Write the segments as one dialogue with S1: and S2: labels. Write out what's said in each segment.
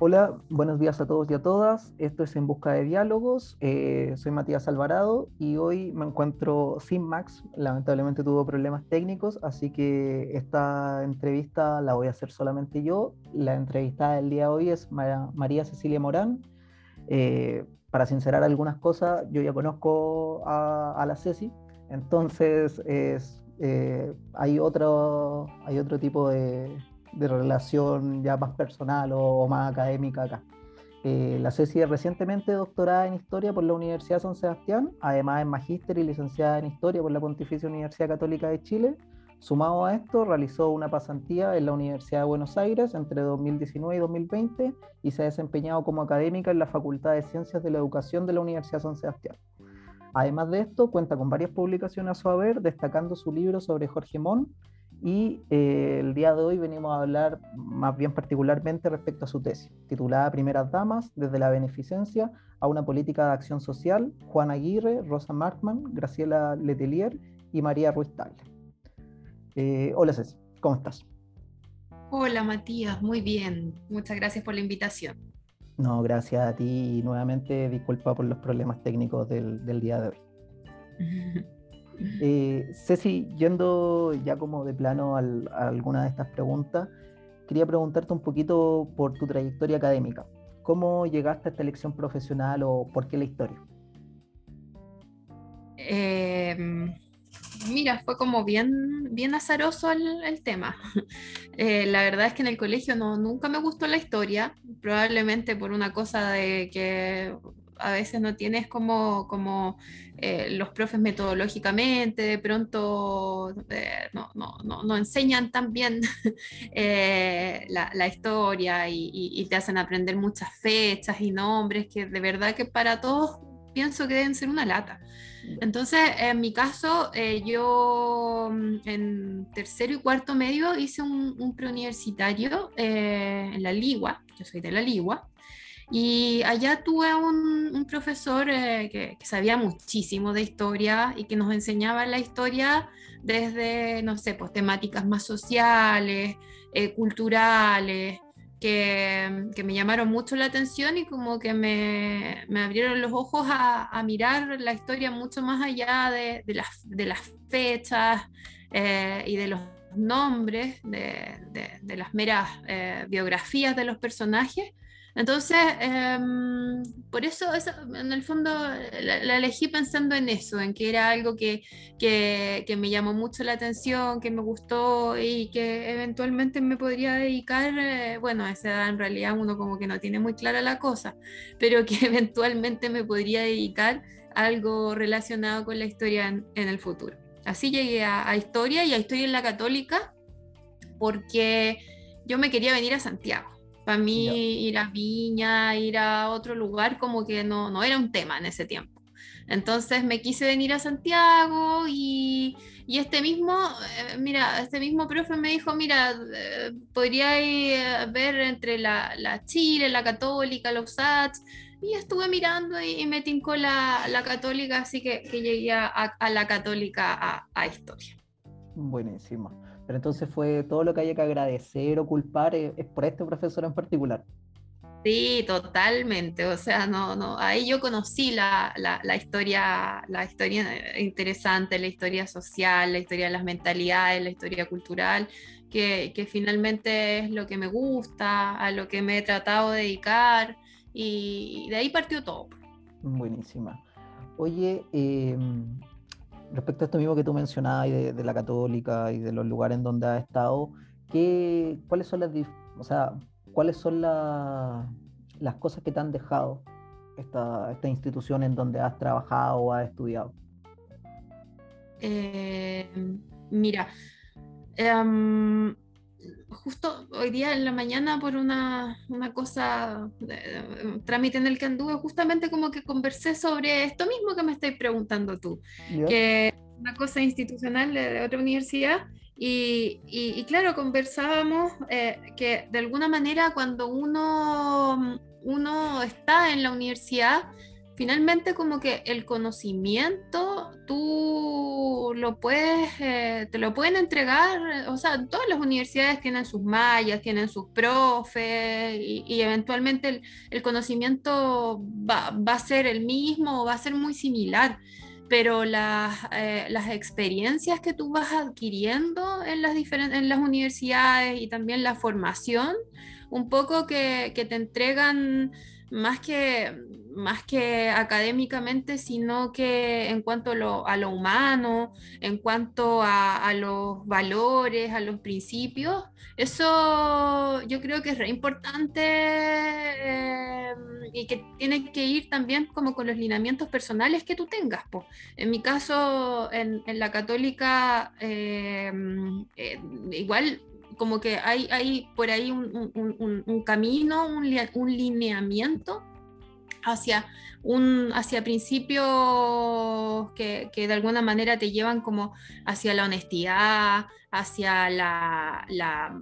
S1: Hola, buenos días a todos y a todas. Esto es En Busca de Diálogos. Eh, soy Matías Alvarado y hoy me encuentro sin Max. Lamentablemente tuvo problemas técnicos, así que esta entrevista la voy a hacer solamente yo. La entrevistada del día de hoy es María Cecilia Morán. Eh, para sincerar algunas cosas, yo ya conozco a, la Ceci, entonces es, eh, hay, otro, hay otro tipo de, de relación ya más personal o, más académica acá. Eh, la Ceci es recientemente doctorada en Historia por la Universidad San Sebastián, además es magíster y licenciada en Historia por la Pontificia Universidad Católica de Chile. Sumado a esto, realizó una pasantía en la Universidad de Buenos Aires entre 2019 y 2020 y se ha desempeñado como académica en la Facultad de Ciencias de la Educación de la Universidad San Sebastián. Además de esto, cuenta con varias publicaciones a su haber, destacando su libro sobre Jorge Mon, y eh, el día de hoy venimos a hablar más bien particularmente respecto a su tesis, titulada Primeras Damas, desde la beneficencia a una política de acción social, Juan Aguirre, Rosa Markman, Graciela Letelier y María Ruiz Tagle. Eh, hola Ceci, ¿cómo estás?
S2: Hola Matías, muy bien. Muchas gracias por la invitación.
S1: No, gracias a ti y nuevamente disculpa por los problemas técnicos del, del día de hoy. Eh, Ceci, yendo ya como de plano a alguna de estas preguntas, quería preguntarte un poquito por tu trayectoria académica. ¿Cómo llegaste a esta elección profesional o por qué la historia?
S2: Em, mira, fue como bien, bien azaroso el, tema. Eh, la verdad es que en el colegio no, nunca me gustó la historia, probablemente por una cosa de que a veces no tienes como, como eh, los profes metodológicamente, de pronto eh, no, no, no, enseñan tan bien eh, la, historia y, te hacen aprender muchas fechas y nombres que de verdad que para todos pienso que deben ser una lata. Entonces, en mi caso, yo mm, en tercero y cuarto medio hice un, un preuniversitario en la Ligua, yo soy de la Ligua, y allá tuve un, profesor eh, que, sabía muchísimo de historia y que nos enseñaba la historia desde, no sé, pues temáticas más sociales, eh, culturales, que, me llamaron mucho la atención y como que me, me abrieron los ojos a, mirar la historia mucho más allá de, de las, fechas eh, y de los nombres, de, de las meras biografías de los personajes entonces, em, por eso, en el fondo la, elegí pensando en eso, en que era algo que, que, me llamó mucho la atención, que me gustó y que eventualmente me podría dedicar, eh, bueno, a esa edad en realidad uno como que no tiene muy clara la cosa, pero que eventualmente me podría dedicar algo relacionado con la historia en, el futuro. Así llegué a, a historia y a historia en la católica porque yo me quería venir a Santiago para mí ir a Viña, ir a otro lugar, como que no, no era un tema en ese tiempo. Entonces me quise venir a Santiago y, y este mismo, eh, mira, este mismo profe me dijo, mira, eh, podría eh, ver entre la, la, Chile, la Católica, los SATs, y estuve mirando y, me tincó la, la, Católica, así que, que llegué a, a, la Católica a, a Historia.
S1: Buenísimo. Pero entonces fue todo lo que haya que agradecer o culpar eh, es, por este profesor en particular.
S2: Sí, totalmente. O sea, no, no, ahí yo conocí la, la, historia, la historia interesante, la historia social, la historia de las mentalidades, la historia cultural, que, que finalmente es lo que me gusta, a lo que me he tratado de dedicar, y de ahí partió todo.
S1: Buenísima. Oye, eh, respecto a esto mismo que tú mencionabas de, de, la católica y de los lugares en donde has estado, ¿qué, ¿cuáles son las, o sea, cuáles son las cosas que te han dejado esta, esta institución en donde has trabajado o has estudiado?
S2: Eh, mira, em, justo hoy día en la mañana por una, una cosa, un trámite en el que anduve, justamente como que conversé sobre esto mismo que me estáis preguntando tú, que una cosa institucional de, otra universidad. Y, y, claro, conversábamos eh, que de alguna manera cuando uno, uno está en la universidad, finalmente como que el conocimiento tú lo puedes, eh, te lo pueden entregar, o sea, todas las universidades tienen sus mallas, tienen sus profes y, eventualmente el, conocimiento va, a ser el mismo o va a ser muy similar, pero las, eh, las experiencias que tú vas adquiriendo en las, en las universidades y también la formación, un poco que, que te entregan más que, más que académicamente, sino que en cuanto a lo, humano, en cuanto a, los valores, a los principios, eso yo creo que es importante eh, y que tiene que ir también como con los lineamientos personales que tú tengas. En mi caso, en, la católica, eh, eh, igual como que hay, hay por ahí un, camino, un, lineamiento hacia, un, hacia principios que, de alguna manera te llevan como hacia la honestidad, hacia la, la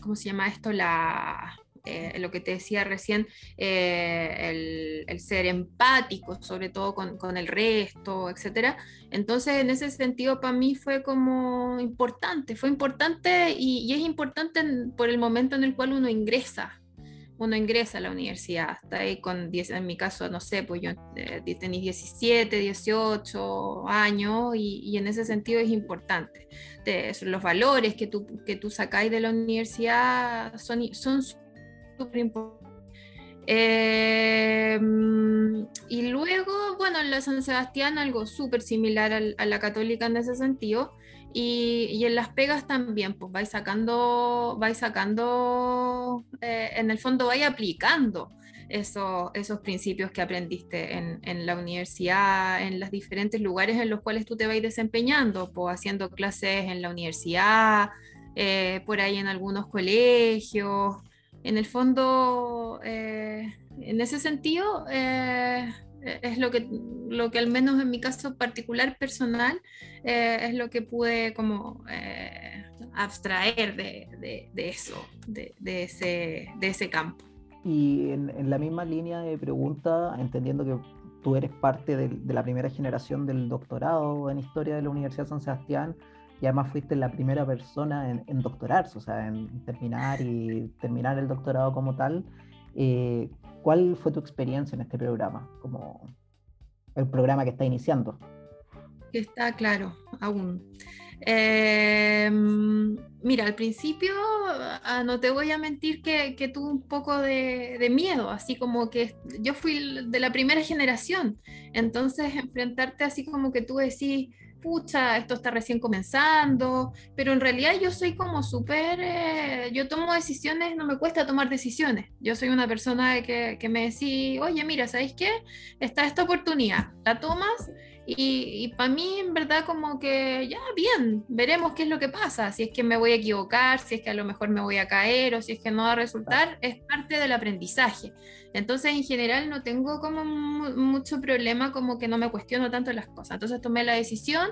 S2: ¿cómo se llama esto? La, eh, lo que te decía recién, eh, el, ser empático, sobre todo con, el resto, etc. Entonces, en ese sentido, para mí fue como importante, fue importante y, es importante por el momento en el cual uno ingresa uno ingresa a la universidad, está ahí con 10, en mi caso, no sé, pues yo eh, 17, 18 años y, en ese sentido es importante. los valores que tú, que tú sacáis de la universidad son, son Em, y luego, bueno, en la San Sebastián algo súper similar a la católica en ese sentido. Y, en las pegas también, pues vais sacando, vais sacando, eh, en el fondo vais aplicando eso, esos principios que aprendiste en, la universidad, en los diferentes lugares en los cuales tú te vais desempeñando, pues haciendo clases en la universidad, eh, por ahí en algunos colegios, en el fondo, eh, en ese sentido, es lo que, lo que al menos en mi caso particular personal, eh, es lo que pude como abstraer de, eso, de, ese, de ese campo.
S1: Y en, la misma línea de pregunta, entendiendo que tú eres parte de, de la primera generación del doctorado en historia de la Universidad de San Sebastián, y además fuiste la primera persona en, doctorarse, o sea, en terminar y terminar el doctorado como tal. Eh, ¿Cuál fue tu experiencia en este programa, como el programa que está iniciando?
S2: Está claro, aún. Em, mira, al principio ah, no te voy a mentir que, que tuve un poco de, de, miedo, así como que yo fui de la primera generación, entonces enfrentarte así como que tú decís, pucha, esto está recién comenzando, pero en realidad yo soy como súper, eh, yo tomo decisiones, no me cuesta tomar decisiones. Yo soy una persona que, que me decís, oye, mira, ¿sabéis qué? Está esta oportunidad, la tomas y, para mí, en verdad, como que ya, bien, veremos qué es lo que pasa. Si es que me voy a equivocar, si es que a lo mejor me voy a caer o si es que no va a resultar, es parte del aprendizaje. Entonces, en general, no tengo como mucho problema, como que no me cuestiono tanto las cosas. Entonces, tomé la decisión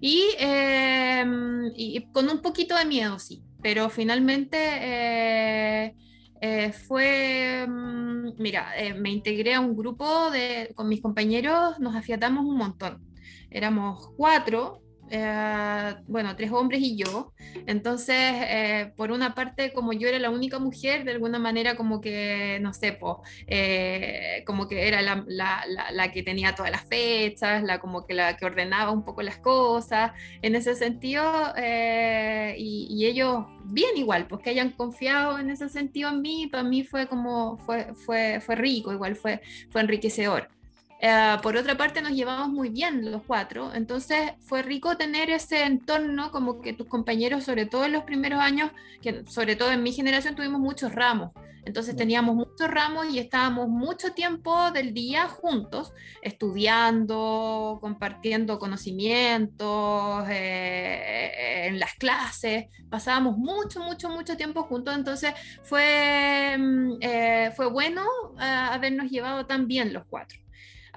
S2: y, em, y con un poquito de miedo, sí. Pero finalmente. Eh, eh, fue, mm, mira, eh, me integré a un grupo de, con mis compañeros, nos afiatamos un montón. Éramos cuatro, eh, bueno, tres hombres y yo. Entonces, por una parte, como yo era la única mujer, de alguna manera como que, no sé, como que era la, la, la, que tenía todas las fechas, la como que la que ordenaba un poco las cosas, en ese sentido, y, y ellos bien igual, pues que hayan confiado en ese sentido en mí, para mí fue como, fue, fue, fue rico, igual fue, fue enriquecedor. Eh, por otra parte, nos llevamos muy bien los cuatro, entonces fue rico tener ese entorno, como que tus compañeros, sobre todo en los primeros años, que sobre todo en mi generación tuvimos muchos ramos, entonces teníamos muchos ramos y estábamos mucho tiempo del día juntos, estudiando, compartiendo conocimientos eh, en las clases, pasábamos mucho, mucho, mucho tiempo juntos, entonces fue, mm, eh, fue bueno habernos llevado tan bien los cuatro.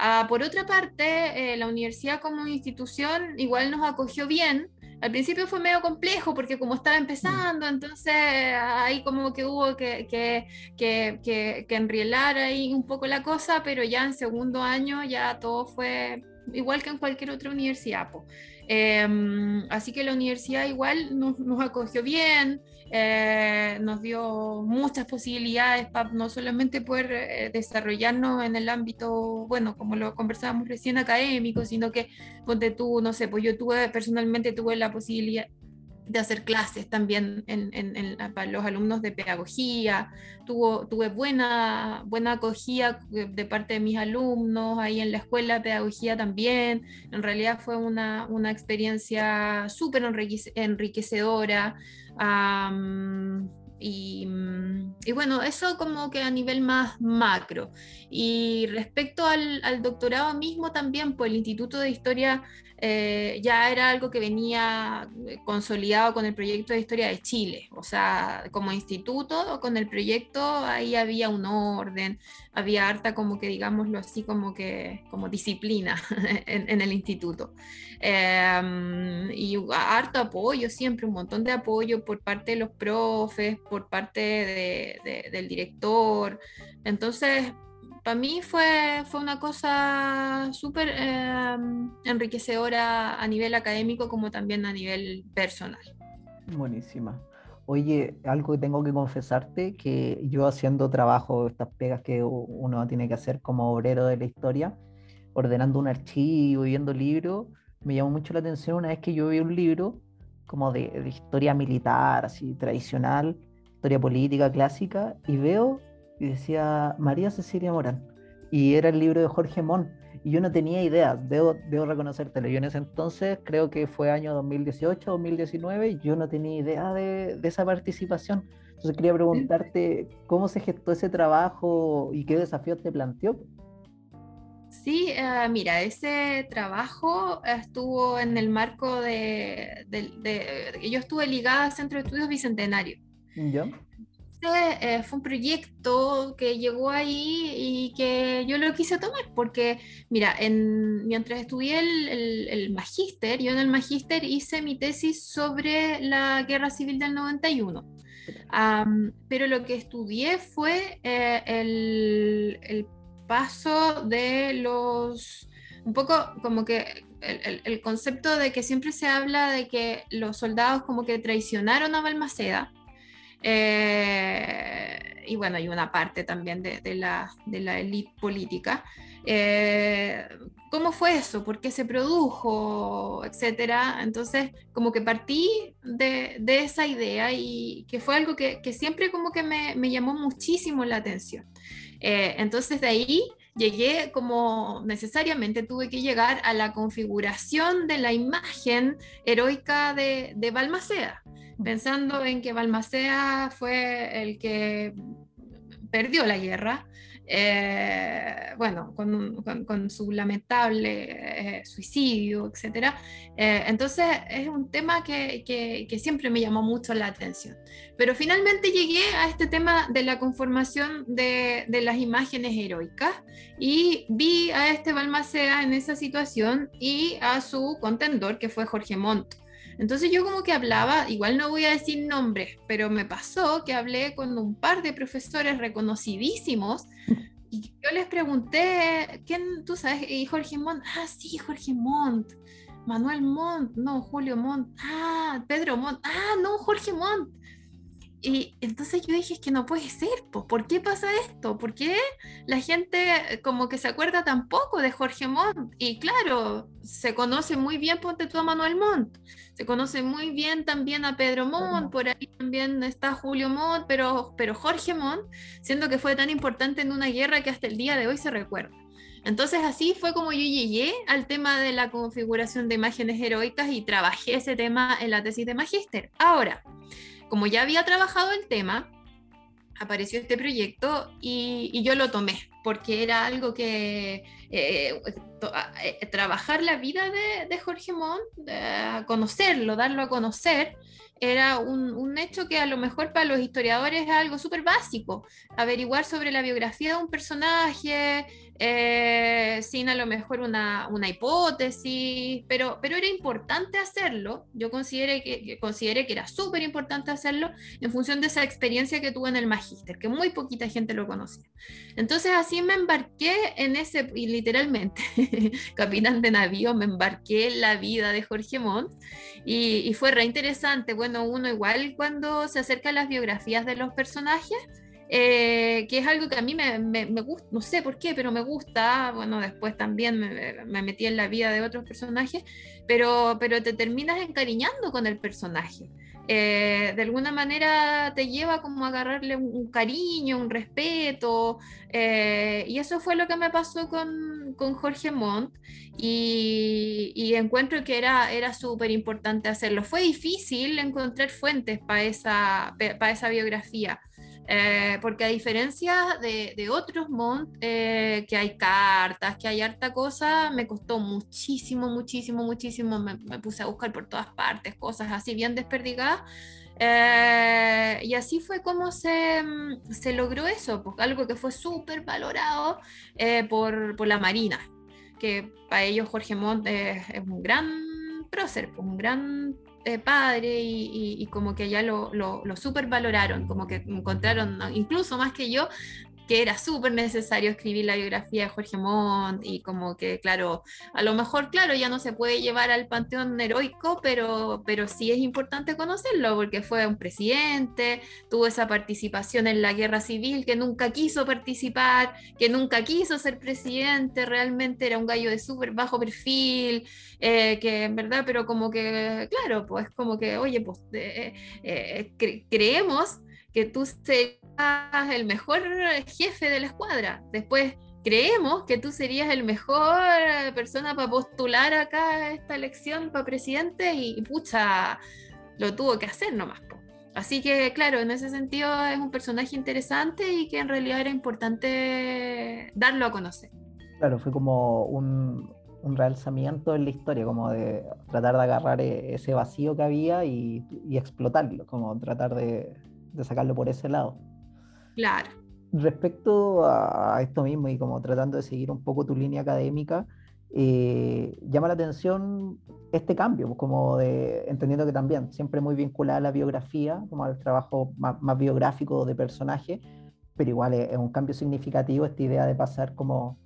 S2: Ah, por otra parte, eh, la universidad como institución igual nos acogió bien. Al principio fue medio complejo porque como estaba empezando, entonces ahí como que hubo que, que, que, que, enrielar ahí un poco la cosa, pero ya en segundo año ya todo fue igual que en cualquier otra universidad. Em, así que la universidad igual nos, acogió bien, eh, nos dio muchas posibilidades para no solamente poder eh, desarrollarnos en el ámbito, bueno, como lo conversábamos recién académico, sino que, ponte tú, no sé, pues yo tuve, personalmente tuve la posibilidad, de hacer clases también para los alumnos de pedagogía. Tuvo, tuve buena, buena acogida de parte de mis alumnos ahí en la escuela de pedagogía también. En realidad fue una, una experiencia súper enriquecedora. Y, y, bueno, eso como que a nivel más macro. Y respecto al, al doctorado mismo también, pues el Instituto de Historia eh, ya era algo que venía eh, consolidado con el proyecto de historia de Chile. O sea, como instituto, con el proyecto ahí había un orden, había harta como que digámoslo así, como que como disciplina en, el instituto. Em, y harto apoyo, siempre un montón de apoyo por parte de los profes, por parte del director. Entonces, para mí fue, fue una cosa súper em, enriquecedora a nivel académico como también a nivel personal.
S1: Buenísima. Oye, algo que tengo que confesarte, que yo haciendo trabajo, estas pegas que uno tiene que hacer como obrero de la historia, ordenando un archivo, viendo libros, me llamó mucho la atención una vez que yo vi un libro como de, de historia militar, así tradicional, historia política clásica, y veo y decía María Cecilia Morán. Y era el libro de Jorge Mon. Y yo no tenía idea, debo, debo reconocértelo. Yo en ese entonces, creo que fue año 2018, 2019, yo no tenía idea de, de esa participación. Entonces quería preguntarte cómo se gestó ese trabajo y qué desafíos te planteó.
S2: Sí, eh, mira, ese trabajo estuvo en el marco de, de, de, Yo estuve ligada al Centro de Estudios Bicentenario. ¿Ya? Eh, fue un proyecto que llegó ahí y que yo lo quise tomar, porque, mira, en, mientras estudié el, el, magíster, yo en el magíster hice mi tesis sobre la guerra civil del 91. pero lo que estudié fue eh, el, el, paso de los, un poco como que el, el, concepto de que siempre se habla de que los soldados como que traicionaron a Balmaceda eh, y bueno, hay una parte también de, la, de la política. Eh, ¿Cómo fue eso? ¿Por qué se produjo? Etcétera. Entonces, como que partí de, de esa idea y que fue algo que, que siempre como que me, me, llamó muchísimo la atención. Eh, entonces, de ahí llegué como necesariamente tuve que llegar a la configuración de la imagen heroica de, de Balmaceda pensando en que Balmaceda fue el que perdió la guerra, eh, bueno, con, su lamentable eh, suicidio, etc. Eh, entonces es un tema que, siempre me llamó mucho la atención. Pero finalmente llegué a este tema de la conformación de, de las imágenes heroicas y vi a este Balmaceda en esa situación y a su contendor, que fue Jorge Montt. Entonces yo como que hablaba, igual no voy a decir nombres, pero me pasó que hablé con un par de profesores reconocidísimos y yo les pregunté, ¿quién tú sabes? Y Jorge Montt, ah, sí, Jorge Montt, Manuel Montt, no, Julio Montt, ah, Pedro Montt, ah, no, Jorge Montt. Y entonces yo dije, es que no puede ser, pues, ¿por qué pasa esto? ¿Por qué la gente eh, como que se acuerda tan poco de Jorge Montt? Y claro, se conoce muy bien, ponte tú a Manuel Montt, se conoce muy bien también a Pedro Montt, por ahí también está Julio Montt, pero, pero Jorge Montt, siendo que fue tan importante en una guerra que hasta el día de hoy se recuerda. Entonces así fue como yo llegué al tema de la configuración de imágenes heroicas y trabajé ese tema en la tesis de magíster. Ahora, como ya había trabajado el tema, apareció este proyecto y, yo lo tomé, porque era algo que eh, eh, trabajar la vida de, Jorge Montt, conocerlo, darlo a conocer, era un, un, hecho que a lo mejor para los historiadores es algo súper básico, averiguar sobre la biografía de un personaje, eh, sin a lo mejor una, una, hipótesis, pero, pero era importante hacerlo. Yo consideré que, consideré que era súper importante hacerlo en función de esa experiencia que tuve en el magíster, que muy poquita gente lo conocía. Entonces así me embarqué en ese, y literalmente, capitán de navío, me embarqué en la vida de Jorge Montt y, fue re interesante. Bueno, uno igual cuando se acerca a las biografías de los personajes, eh, que es algo que a mí me, me, gusta, no sé por qué, pero me gusta, bueno, después también me, me, metí en la vida de otros personajes, pero, pero te terminas encariñando con el personaje. Eh, de alguna manera te lleva como a agarrarle un, cariño, un respeto, eh, y eso fue lo que me pasó con, con Jorge Montt, y, y, encuentro que era, era súper importante hacerlo. Fue difícil encontrar fuentes para esa, para esa biografía. Eh, porque a diferencia de, otros Mont, eh, que hay cartas, que hay harta cosa, me costó muchísimo, muchísimo, muchísimo. Me, puse a buscar por todas partes cosas así bien desperdigadas. Eh, y así fue como se, se logró eso, pues, algo que fue súper valorado por, por, la Marina, que para ellos Jorge Montt es, un gran prócer, pues, un gran eh, padre y, como que ya lo, lo, lo super valoraron, como que encontraron, incluso más que yo, que era súper necesario escribir la biografía de Jorge Montt y como que, claro, a lo mejor, claro, ya no se puede llevar al panteón heroico, pero, pero sí es importante conocerlo porque fue un presidente, tuvo esa participación en la guerra civil, que nunca quiso participar, que nunca quiso ser presidente, realmente era un gallo de súper bajo perfil, eh, que en verdad, pero como que, claro, pues como que, oye, pues eh, eh, creemos que tú serías el mejor jefe de la escuadra. Después creemos que tú serías el mejor persona para postular acá esta elección para presidente y, pucha, lo tuvo que hacer nomás. Así que, claro, en ese sentido es un personaje interesante y que en realidad era importante darlo a conocer.
S1: Claro, fue como un, un realzamiento en la historia, como de tratar de agarrar e-, ese vacío que había y explotarlo, como tratar de, de sacarlo por ese lado.
S2: Claro.
S1: Respecto a esto mismo y como tratando de seguir un poco tu línea académica, eh, llama la atención este cambio, pues, como de, entendiendo que también siempre muy vinculada a la biografía, como al trabajo más, biográfico de personaje, pero igual es, un cambio significativo esta idea de pasar como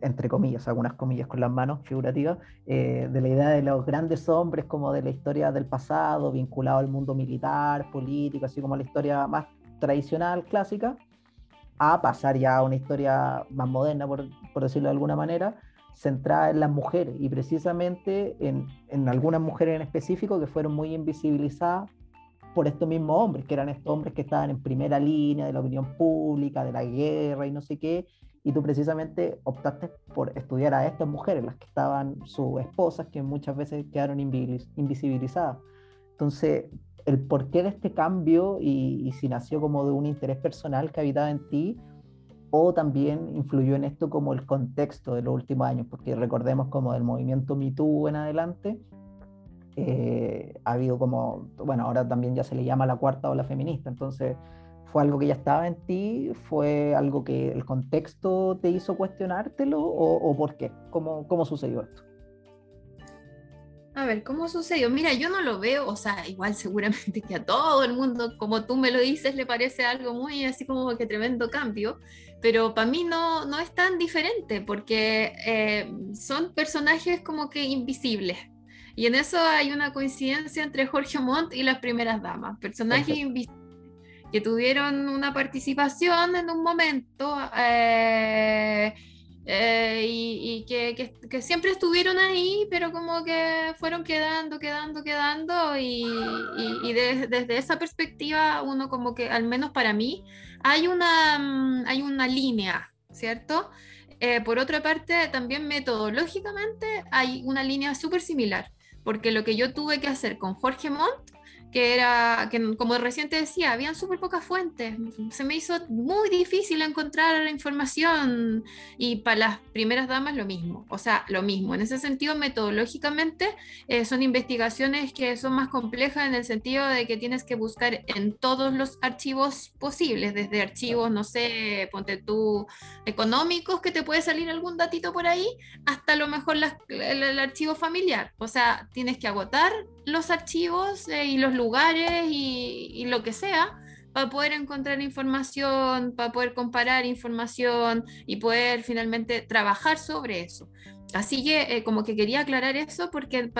S1: entre comillas, algunas comillas con las manos figurativas, eh, de la idea de los grandes hombres como de la historia del pasado, vinculado al mundo militar, político, así como la historia más tradicional, clásica, a pasar ya a una historia más moderna, por, por decirlo de alguna manera, centrada en las mujeres y precisamente en, en algunas mujeres en específico que fueron muy invisibilizadas por estos mismos hombres, que eran estos hombres que estaban en primera línea de la opinión pública, de la guerra y no sé qué, y tú precisamente optaste por estudiar a estas mujeres, las que estaban sus esposas, que muchas veces quedaron invisibilizadas. Entonces, el porqué de este cambio y, si nació como de un interés personal que habitaba en ti, o también influyó en esto como el contexto de los últimos años, porque recordemos como del movimiento MeToo en adelante, eh, ha habido como, bueno, ahora también ya se le llama la cuarta ola feminista, entonces ¿Fue algo que ya estaba en ti? ¿Fue algo que el contexto te hizo cuestionártelo? ¿O, por qué? ¿Cómo, ¿Cómo sucedió esto?
S2: A ver, ¿cómo sucedió? Mira, yo no lo veo, o sea, igual seguramente que a todo el mundo, como tú me lo dices, le parece algo muy así como que tremendo cambio, pero para mí no, no es tan diferente porque eh, son personajes como que invisibles. Y en eso hay una coincidencia entre Jorge Montt y las primeras damas, personajes invisibles que tuvieron una participación en un momento eh, eh, y, que, siempre estuvieron ahí, pero como que fueron quedando, quedando, quedando y, desde esa perspectiva uno como que, al menos para mí, hay una, mm, hay una línea, ¿cierto? Eh, por otra parte, también metodológicamente hay una línea súper similar, porque lo que yo tuve que hacer con Jorge Montt que era, que como recién te decía, habían súper pocas fuentes. Se me hizo muy difícil encontrar información y para las primeras damas lo mismo, o sea, lo mismo. En ese sentido, metodológicamente, eh, son investigaciones que son más complejas en el sentido de que tienes que buscar en todos los archivos posibles, desde archivos, no sé, ponte tú, económicos, que te puede salir algún datito por ahí, hasta a lo mejor el, archivo familiar. O sea, tienes que agotar los archivos eh, y los lugares y, lo que sea para poder encontrar información, para poder comparar información y poder finalmente trabajar sobre eso. Así que eh, como que quería aclarar eso porque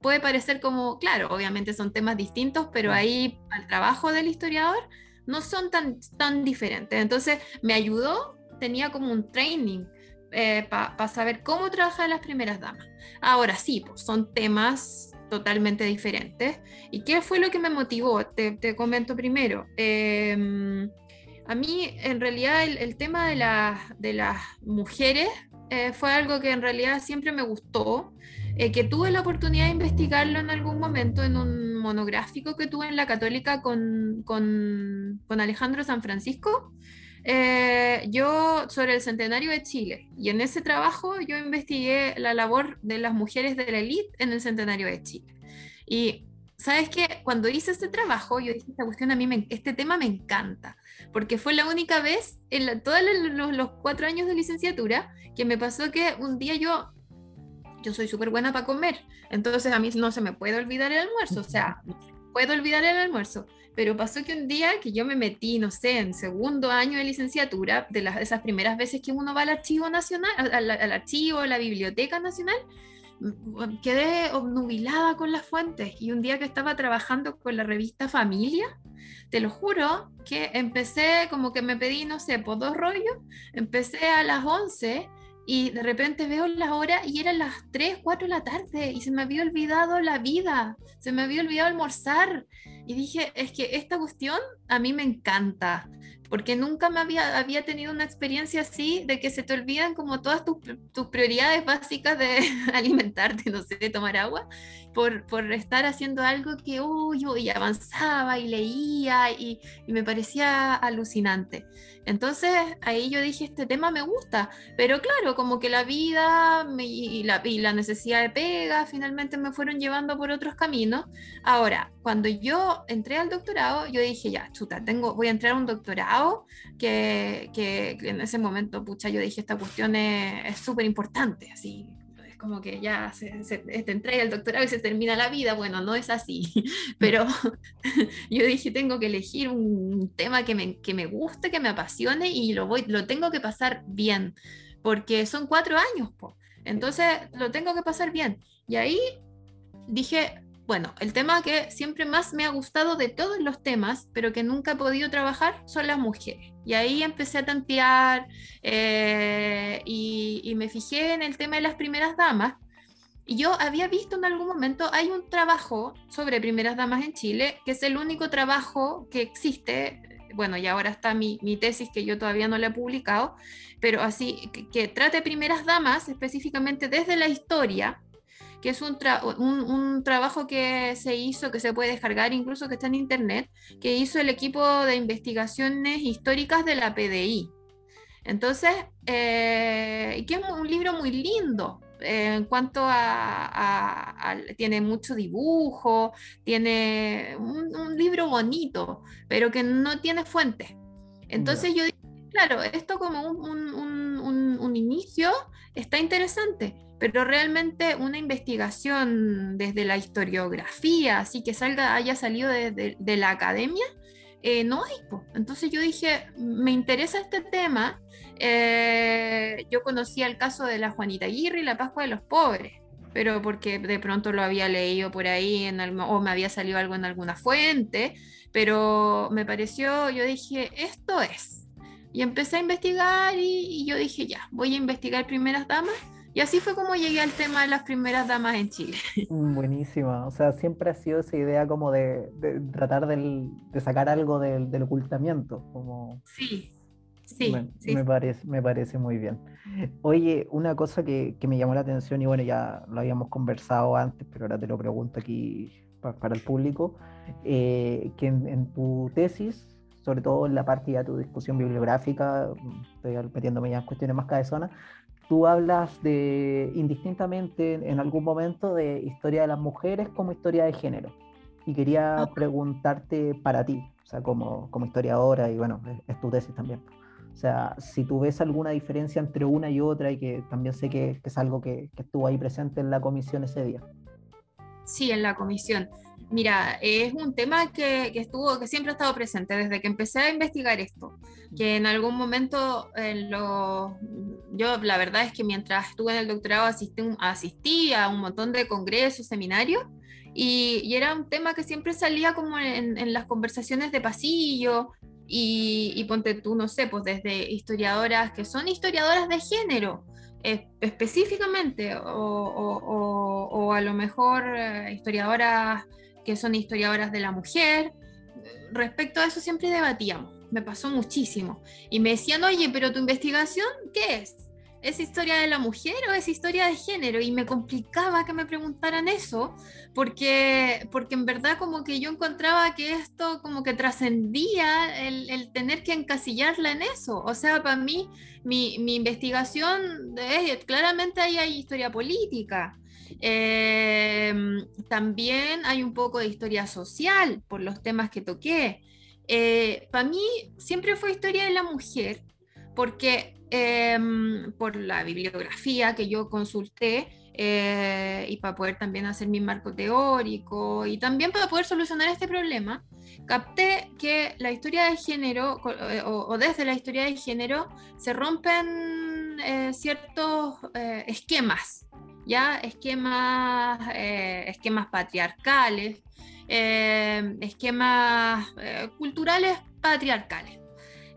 S2: puede parecer como, claro, obviamente son temas distintos, pero ahí el trabajo del historiador no son tan, tan diferentes. Entonces me ayudó, tenía como un training eh, para saber cómo trabajar las primeras damas. Ahora sí, pues son temas totalmente diferentes. ¿Y qué fue lo que me motivó? Te, comento primero. Em, a mí, en realidad, el, tema de, de las mujeres eh, fue algo que en realidad siempre me gustó, eh, que tuve la oportunidad de investigarlo en algún momento en un monográfico que tuve en la católica con, con, con Alejandro San Francisco. Eh, yo sobre el centenario de Chile y en ese trabajo yo investigué la labor de las mujeres de la élite en el centenario de Chile. Y sabes que cuando hice este trabajo yo dije esta cuestión a mí me, este tema me encanta porque fue la única vez en todos los, los, cuatro años de licenciatura que me pasó que un día yo, yo soy súper buena para comer, entonces a mí no se me puede olvidar el almuerzo, o sea, puedo olvidar el almuerzo. Pero pasó que un día que yo me metí, no sé, en segundo año de licenciatura, de las, esas primeras veces que uno va al archivo nacional, al, al archivo, a la biblioteca nacional, mm, quedé obnubilada con las fuentes y un día que estaba trabajando con la revista Familia, te lo juro que empecé como que me pedí, no sé, por dos rollos, empecé a las 11 y de repente veo la hora y eran las 3, 4 de la tarde y se me había olvidado la vida, se me había olvidado almorzar y dije, es que esta cuestión a mí me encanta porque nunca me había, había tenido una experiencia así de que se te olvidan como todas tus, tus prioridades básicas de alimentarte, no sé, de tomar agua, por, por estar haciendo algo que uy, y avanzaba y leía y, y, me parecía alucinante. Entonces ahí yo dije, este tema me gusta, pero claro, como que la vida y, la, y la necesidad de pega finalmente me fueron llevando por otros caminos. Ahora, cuando yo entré al doctorado, yo dije, ya, chuta, tengo, voy a entrar a un doctorado que, que en ese momento, pucha, yo dije, esta cuestión es súper importante, así, como que ya se, se, te entrega el doctorado y se termina la vida. Bueno, no es así, pero yo dije, tengo que elegir un tema que me, que me guste, que me apasione y lo, voy, lo tengo que pasar bien, porque son cuatro años, po. entonces lo tengo que pasar bien. Y ahí dije, bueno, el tema que siempre más me ha gustado de todos los temas, pero que nunca he podido trabajar, son las mujeres. Y ahí empecé a tantear eh, y, me fijé en el tema de las primeras damas. Y yo había visto en algún momento, hay un trabajo sobre primeras damas en Chile, que es el único trabajo que existe. Bueno, y ahora está mi, tesis que yo todavía no la he publicado, pero así, que, que trate primeras damas específicamente desde la historia, que es un, un, trabajo que se hizo, que se puede descargar, incluso que está en internet, que hizo el equipo de investigaciones históricas de la PDI. Entonces, eh, que es un libro muy lindo, eh, en cuanto a, tiene mucho dibujo, tiene un, libro bonito, pero que no tiene fuentes. Entonces yo dije, claro, esto como un, un, inicio está interesante, pero realmente una investigación desde la historiografía, así que salga, haya salido de, la academia, eh, no hay. Entonces yo dije, me interesa este tema. Eh, yo conocía el caso de la Juanita Aguirre y la Pascua de los Pobres, pero porque de pronto lo había leído por ahí en o me había salido algo en alguna fuente, pero me pareció, yo dije, esto es. Y empecé a investigar y, y yo dije, ya, voy a investigar primeras damas y así fue como llegué al tema de las primeras damas en Chile.
S1: Mm, buenísima, o sea, siempre ha sido esa idea como de, tratar de sacar algo del, ocultamiento. Como...
S2: Sí, sí
S1: me,
S2: sí.
S1: me, parece, me parece muy bien. Oye, una cosa que, me llamó la atención y bueno, ya lo habíamos conversado antes, pero ahora te lo pregunto aquí para, el público, eh, que en, tu tesis sobre todo en la parte de tu discusión bibliográfica, estoy metiéndome ya en cuestiones más cabezonas, tú hablas de indistintamente en algún momento de historia de las mujeres como historia de género. Y quería preguntarte para ti, o sea, como, como historiadora, y bueno, es, tu tesis también. O sea, si tú ves alguna diferencia entre una y otra, y que también sé que, es algo que, que, estuvo ahí presente en la comisión ese día.
S2: Sí, en la comisión. Mira, es un tema que, que, estuvo, que siempre ha estado presente desde que empecé a investigar esto, que en algún momento lo, yo la verdad es que mientras estuve en el doctorado asistí, asistí a un montón de congresos, seminarios, y, y, era un tema que siempre salía como en, en las conversaciones de pasillo, y, y, ponte tú, no sé, pues desde historiadoras que son historiadoras de género, específicamente, o, o, o, a lo mejor eh, historiadoras que son historiadoras de la mujer. Respecto a eso siempre debatíamos, me pasó muchísimo. Y me decían, oye, pero tu investigación, ¿qué es? ¿Es historia de la mujer o es historia de género? Y me complicaba que me preguntaran eso, porque, porque en verdad como que yo encontraba que esto como que trascendía el, tener que encasillarla en eso. O sea, para mí mi, mi investigación, es, claramente ahí hay historia política. Eh, también hay un poco de historia social por los temas que toqué. Eh, para mí siempre fue historia de la mujer, porque eh, por la bibliografía que yo consulté eh, y para poder también hacer mi marco teórico y también para poder solucionar este problema, capté que la historia de género eh, o, o desde la historia de género se rompen eh, ciertos eh, esquemas, ya esquemas, esquemas patriarcales, esquemas culturales patriarcales.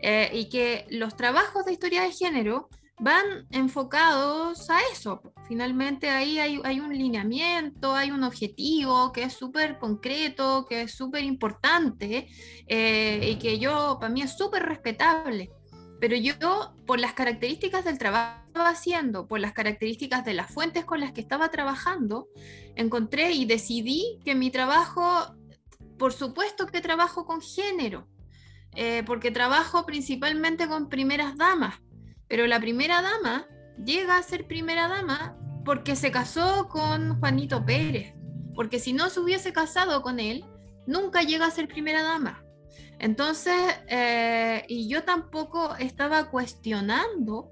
S2: Eh, y que los trabajos de historia de género van enfocados a eso. Finalmente ahí hay, hay un lineamiento, hay un objetivo que es súper concreto, que es súper importante eh, y que yo, para mí es súper respetable. Pero yo, por las características del trabajo estaba haciendo, por las características de las fuentes con las que estaba trabajando, encontré y decidí que mi trabajo, por supuesto que trabajo con género, eh, porque trabajo principalmente con primeras damas, pero la primera dama llega a ser primera dama porque se casó con Juanito Pérez, porque si no se hubiese casado con él, nunca llega a ser primera dama. Entonces, eh, y yo tampoco estaba cuestionando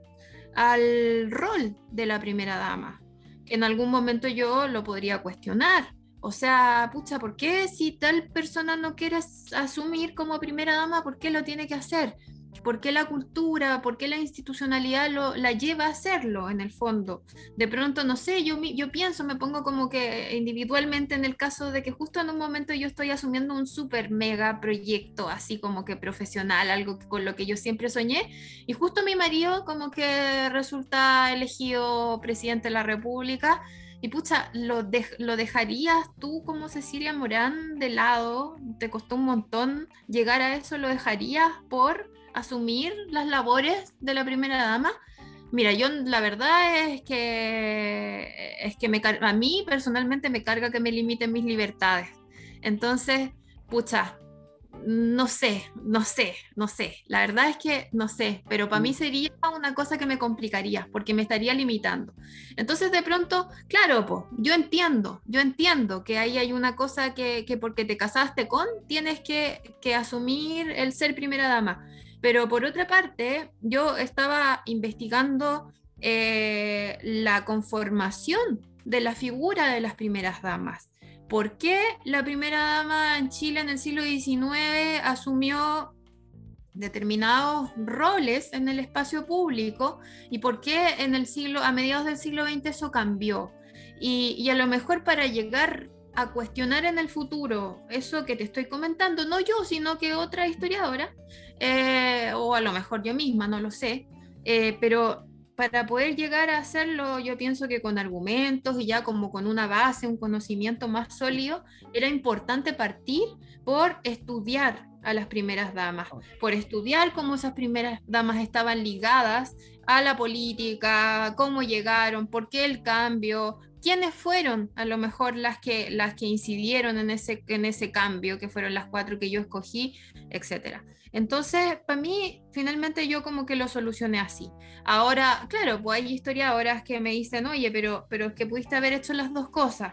S2: al rol de la primera dama, que en algún momento yo lo podría cuestionar, o sea, pucha, ¿por qué si tal persona no quiere asumir como primera dama, por qué lo tiene que hacer? ¿Por qué la cultura, por qué la institucionalidad lo, la lleva a hacerlo en el fondo? De pronto, no sé, yo, yo pienso, me pongo como que individualmente en el caso de que justo en un momento yo estoy asumiendo un súper mega proyecto, así como que profesional, algo con lo que yo siempre soñé, y justo mi marido como que resulta elegido presidente de la República y pucha, ¿lo, ¿lo dejarías tú como Cecilia Morán de lado? ¿Te costó un montón llegar a eso? ¿Lo dejarías por asumir las labores de la primera dama? Mira, yo la verdad es que, es que me, a mí personalmente me carga que me limiten mis libertades. Entonces, pucha, no sé, no sé, no sé. La verdad es que no sé, pero para mí mm. sería una cosa que me complicaría porque me estaría limitando. Entonces de pronto, claro, pues, yo entiendo, yo entiendo que ahí hay una cosa que, que porque te casaste con, tienes que, que, asumir el ser primera dama. Pero por otra parte, yo estaba investigando eh, la conformación de la figura de las primeras damas por qué la primera dama en Chile en el siglo XIX asumió determinados roles en el espacio público y por qué en el siglo, a mediados del siglo XX eso cambió. Y, y, a lo mejor para llegar a cuestionar en el futuro eso que te estoy comentando, no yo, sino que otra historiadora, eh, o a lo mejor yo misma, no lo sé, eh, pero para poder llegar a hacerlo, yo pienso que con argumentos y ya como con una base, un conocimiento más sólido, era importante partir por estudiar a las primeras damas, por estudiar cómo esas primeras damas estaban ligadas a la política, cómo llegaron, por qué el cambio, quiénes fueron a lo mejor las que, las que incidieron en ese, en ese cambio, que fueron las cuatro que yo escogí, etcétera. Entonces, para mí, finalmente yo como que lo solucioné así. Ahora, claro, pues hay historiadoras que me dicen, oye, pero, pero es que pudiste haber hecho las dos cosas.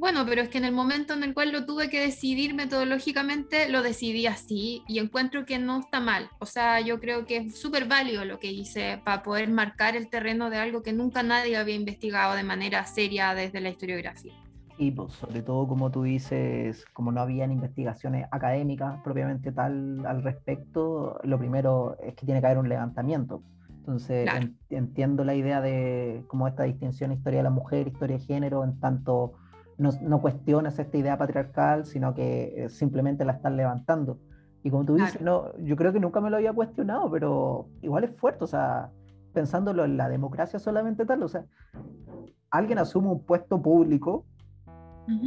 S2: Bueno, pero es que en el momento en el cual lo tuve que decidir metodológicamente, lo decidí así y encuentro que no está mal. O sea, yo creo que es súper válido lo que hice para poder marcar el terreno de algo que nunca nadie había investigado de manera seria desde la historiografía.
S1: Sí, pues, sobre todo como tú dices, como no habían investigaciones académicas propiamente tal al respecto, lo primero es que tiene que haber un levantamiento. Entonces entiendo la idea de como esta distinción historia de la mujer, historia de género, en tanto no, no cuestionas esta idea patriarcal, sino que eh, simplemente la están levantando. Y como tú dices, no, yo creo que nunca me lo había cuestionado, pero igual es fuerte, o sea, pensándolo en la democracia solamente tal, o sea, alguien asume un puesto público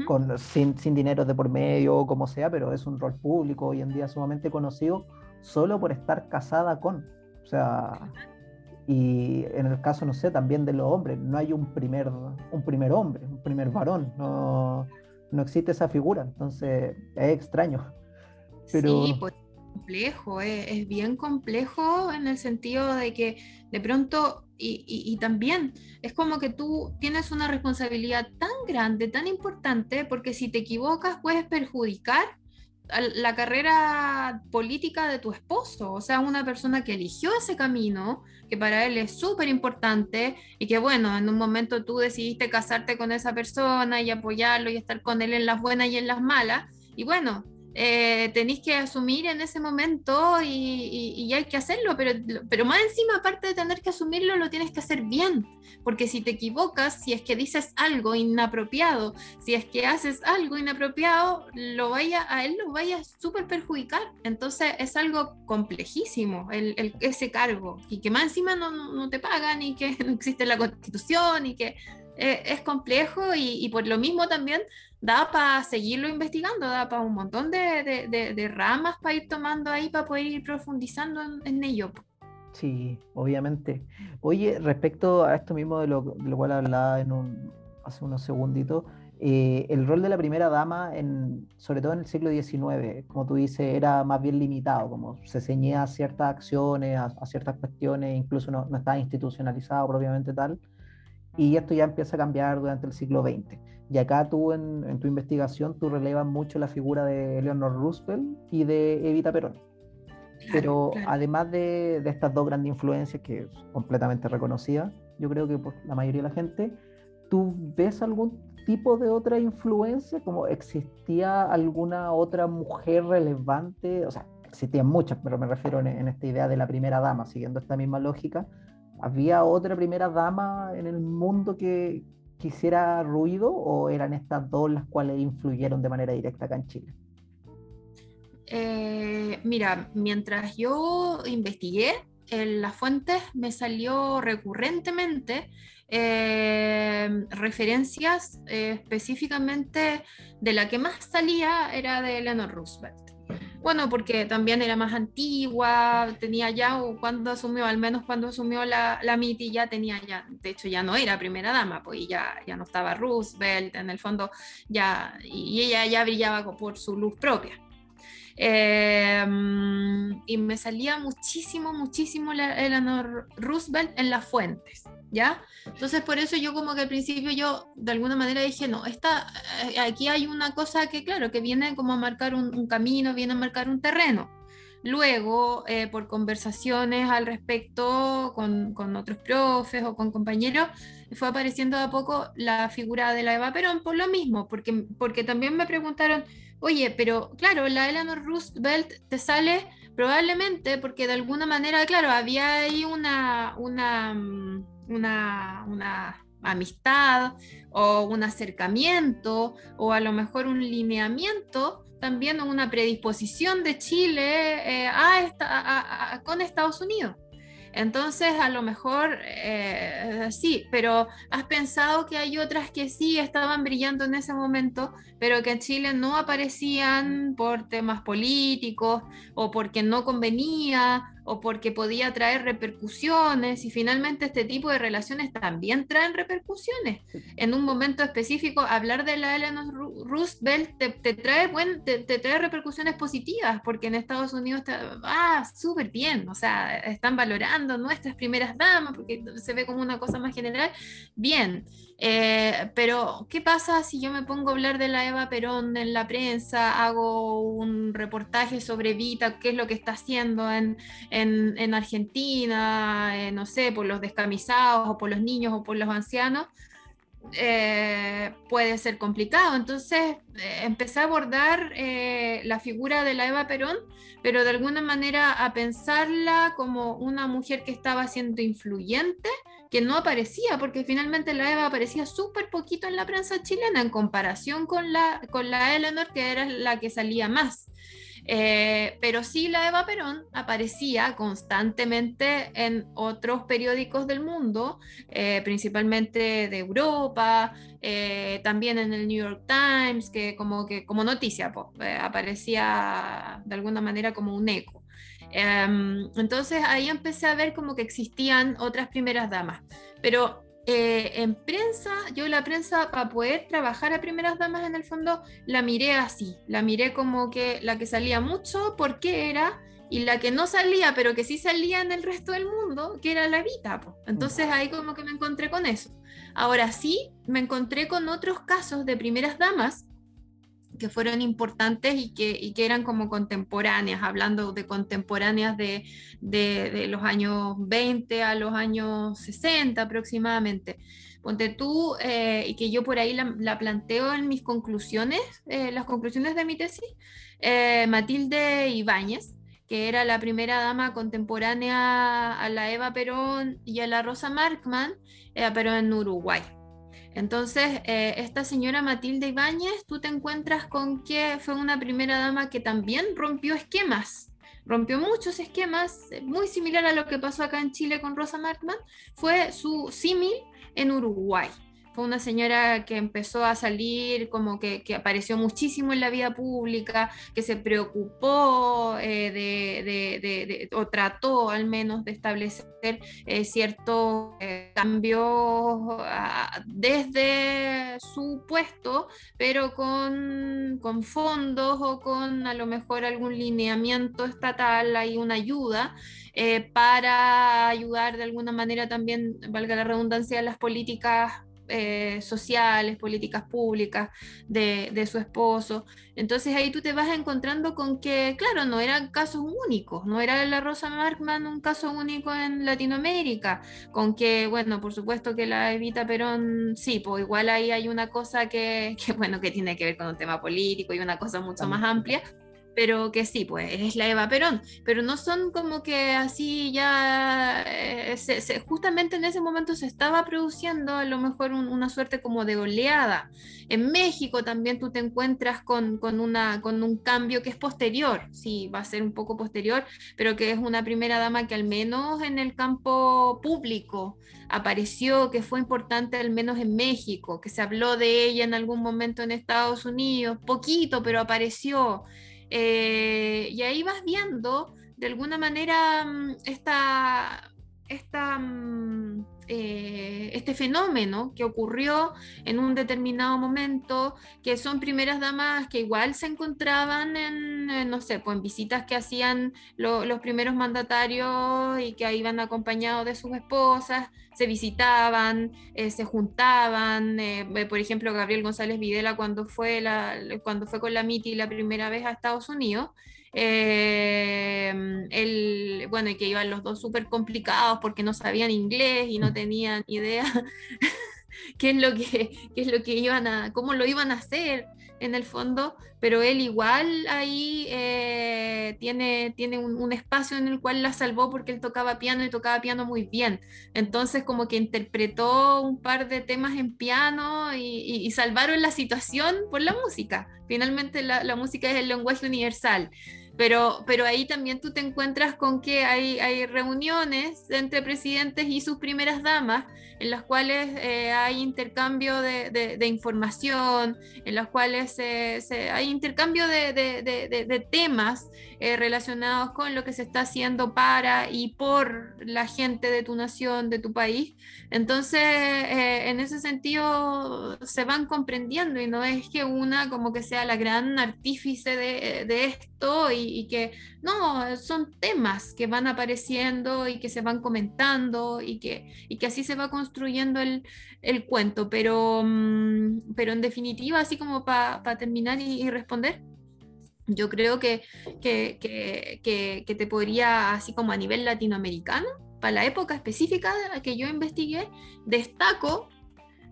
S1: con, sin, sin, dinero de por medio o como sea, pero es un rol público hoy en día sumamente conocido solo por estar casada con. O sea, y en el caso, no sé, también de los hombres, no hay un primer, un primer hombre, un primer varón, no, no existe esa figura, entonces es extraño. Pero...
S2: Sí, pues complejo, eh, es bien complejo en el sentido de que de pronto, y, y, también es como que tú tienes una responsabilidad tan grande, tan importante, porque si te equivocas puedes perjudicar la carrera política de tu esposo, o sea, una persona que eligió ese camino, que para él es súper importante y que bueno, en un momento tú decidiste casarte con esa persona y apoyarlo y estar con él en las buenas y en las malas, y bueno, eh, tenéis que asumir en ese momento y, hay que hacerlo, pero, pero más encima, aparte de tener que asumirlo, lo tienes que hacer bien, porque si te equivocas, si es que dices algo inapropiado, si es que haces algo inapropiado, lo vaya, a él lo vaya a súper perjudicar. Entonces es algo complejísimo ese cargo y que más encima no, no, te pagan y que no existe la constitución y que eh, es complejo y, y por lo mismo también da para seguirlo investigando, da para un montón de, de, ramas para ir tomando ahí, para poder ir profundizando en, ello.
S1: Sí, obviamente. Oye, respecto a esto mismo de lo, lo cual hablaba en un, hace unos segunditos, eh, el rol de la primera dama, en, sobre todo en el siglo XIX, como tú dices, era más bien limitado, como se ceñía a ciertas acciones, a, ciertas cuestiones, incluso no, no, estaba institucionalizado propiamente tal, y esto ya empieza a cambiar durante el siglo XX. Y acá tú en, tu investigación tú relevas mucho la figura de Eleanor Roosevelt y de Evita Perón. Pero además de, de, estas dos grandes influencias que es completamente reconocida, yo creo que por la mayoría de la gente, ¿tú ves algún tipo de otra influencia? Como existía alguna otra mujer relevante, o sea, existían muchas, pero me refiero en, en esta idea de la primera dama, siguiendo esta misma lógica, ¿había otra primera dama en el mundo que, quisiera ruido o eran estas dos las cuales influyeron de manera directa acá en Chile?
S2: Eh, mira, mientras yo investigué, en las fuentes me salió recurrentemente eh, referencias eh, específicamente de la que más salía era de Eleanor Roosevelt. Bueno, porque también era más antigua, tenía ya, o cuando asumió, al menos cuando asumió la, la MITI, ya tenía ya, de hecho ya no era primera dama, pues ya, ya no estaba Roosevelt, en el fondo ya, y ella ya brillaba por su luz propia. Em, y me salía muchísimo, muchísimo la, Eleanor Roosevelt en las fuentes. ¿Ya? Entonces por eso yo como que al principio yo de alguna manera dije, no, esta, eh, aquí hay una cosa que claro, que viene como a marcar un, camino, viene a marcar un terreno. Luego, eh, por conversaciones al respecto con, con, otros profes o con compañeros, fue apareciendo de a poco la figura de la Eva Perón por lo mismo, porque, porque también me preguntaron, oye, pero claro, la Eleanor Roosevelt te sale probablemente porque de alguna manera, claro, había ahí una, una mm, una, amistad o un acercamiento o a lo mejor un lineamiento también una predisposición de Chile eh, a con Estados Unidos. Entonces, a lo mejor eh, sí, pero has pensado que hay otras que sí estaban brillando en ese momento, pero que en Chile no aparecían por temas políticos o porque no convenía o porque podía traer repercusiones y finalmente este tipo de relaciones también traen repercusiones. En un momento específico, hablar de la Eleanor Roosevelt te, trae, buen, te, trae repercusiones positivas porque en Estados Unidos está ah, súper bien, o sea, están valorando nuestras primeras damas porque se ve como una cosa más general, bien. Eh, pero, ¿qué pasa si yo me pongo a hablar de la Eva Perón en la prensa, hago un reportaje sobre Vita, qué es lo que está haciendo en, en, Argentina, eh, no sé, por los descamisados o por los niños o por los ancianos? eh, puede ser complicado. Entonces eh, empecé a abordar eh, la figura de la Eva Perón, pero de alguna manera a pensarla como una mujer que estaba siendo influyente, que no aparecía, porque finalmente la Eva aparecía súper poquito en la prensa chilena en comparación con la, con la Eleanor, que era la que salía más. Eh, pero sí la Eva Perón aparecía constantemente en otros periódicos del mundo, eh, principalmente de Europa, eh, también en el New York Times, que como, que, como noticia aparecía de alguna manera como un eco. Em, entonces ahí empecé a ver como que existían otras primeras damas, pero eh, en prensa, yo la prensa para poder trabajar a primeras damas en el fondo la miré así, la miré como que la que salía mucho, porque era, y la que no salía, pero que sí salía en el resto del mundo, que era la Evita. Entonces ahí como que me encontré con eso. Ahora sí, me encontré con otros casos de primeras damas que fueron importantes y que, y que, eran como contemporáneas, hablando de contemporáneas de, de, los años 20 a los años 60 aproximadamente. Ponte tú, eh, y que yo por ahí la, planteo en mis conclusiones, eh, las conclusiones de mi tesis, eh, Matilde Ibáñez, que era la primera dama contemporánea a la Eva Perón y a la Rosa Markman, pero en Uruguay. Entonces, eh, esta señora Matilde Ibáñez, tú te encuentras con que fue una primera dama que también rompió esquemas, rompió muchos esquemas, eh, muy similar a lo que pasó acá en Chile con Rosa Markman, fue su símil en Uruguay fue una señora que empezó a salir, como que, apareció muchísimo en la vida pública, que se preocupó eh, de, o trató al menos de establecer eh, ciertos eh, cambios ah, desde su puesto, pero con, con, fondos o con a lo mejor algún lineamiento estatal, hay una ayuda. para ayudar de alguna manera también, valga la redundancia, las políticas eh, sociales, políticas públicas de, su esposo. Entonces ahí tú te vas encontrando con que, claro, no eran casos únicos, no era la Rosa Markman un caso único en Latinoamérica, con que, bueno, por supuesto que la Evita Perón, sí, pues igual ahí hay una cosa que, bueno, que tiene que ver con un tema político y una cosa mucho más amplia, pero que sí, pues es la Eva Perón, pero no son como que así ya, eh, justamente en ese momento se estaba produciendo a lo mejor una suerte como de oleada. En México también tú te encuentras con, con, una, con un cambio que es posterior, sí, va a ser un poco posterior, pero que es una primera dama que al menos en el campo público apareció, que fue importante al menos en México, que se habló de ella en algún momento en Estados Unidos, poquito, pero apareció. Eh, y ahí vas viendo de alguna manera mm, esta, esta, mm, eh, este fenómeno que ocurrió en un determinado momento, que son primeras damas que igual se encontraban en, no sé, pues en visitas que hacían los primeros mandatarios y que iban acompañados de sus esposas, se visitaban, eh, se juntaban, eh, por ejemplo, Gabriel González Videla cuando fue, la, cuando fue con la MITI la primera vez a Estados Unidos, eh, el, bueno, y que iban los dos súper complicados porque no sabían inglés y no mm. tenían idea qué es lo que, qué es lo que iban a, cómo lo iban a hacer en el fondo, pero él igual ahí eh, tiene, tiene un, espacio en el cual la salvó porque él tocaba piano y tocaba piano muy bien. Entonces como que interpretó un par de temas en piano y, salvaron la situación por la música. Finalmente la, la música es el lenguaje universal. Pero, pero ahí también tú te encuentras con que hay, hay reuniones entre presidentes y sus primeras damas en las cuales eh, hay intercambio de, de, información, en las cuales se, hay intercambio de, de temas eh, relacionados con lo que se está haciendo para y por la gente de tu nación, de tu país. Entonces, eh, en ese sentido, se van comprendiendo y no es que una como que sea la gran artífice de, esto y, y que no, son temas que van apareciendo y que se van comentando y que, y que así se va construyendo el, el cuento. Pero, mm, pero en definitiva, así como para terminar y, responder, yo creo que, que, que, que, te podría, así como a nivel latinoamericano, para la época específica que yo investigué, destaco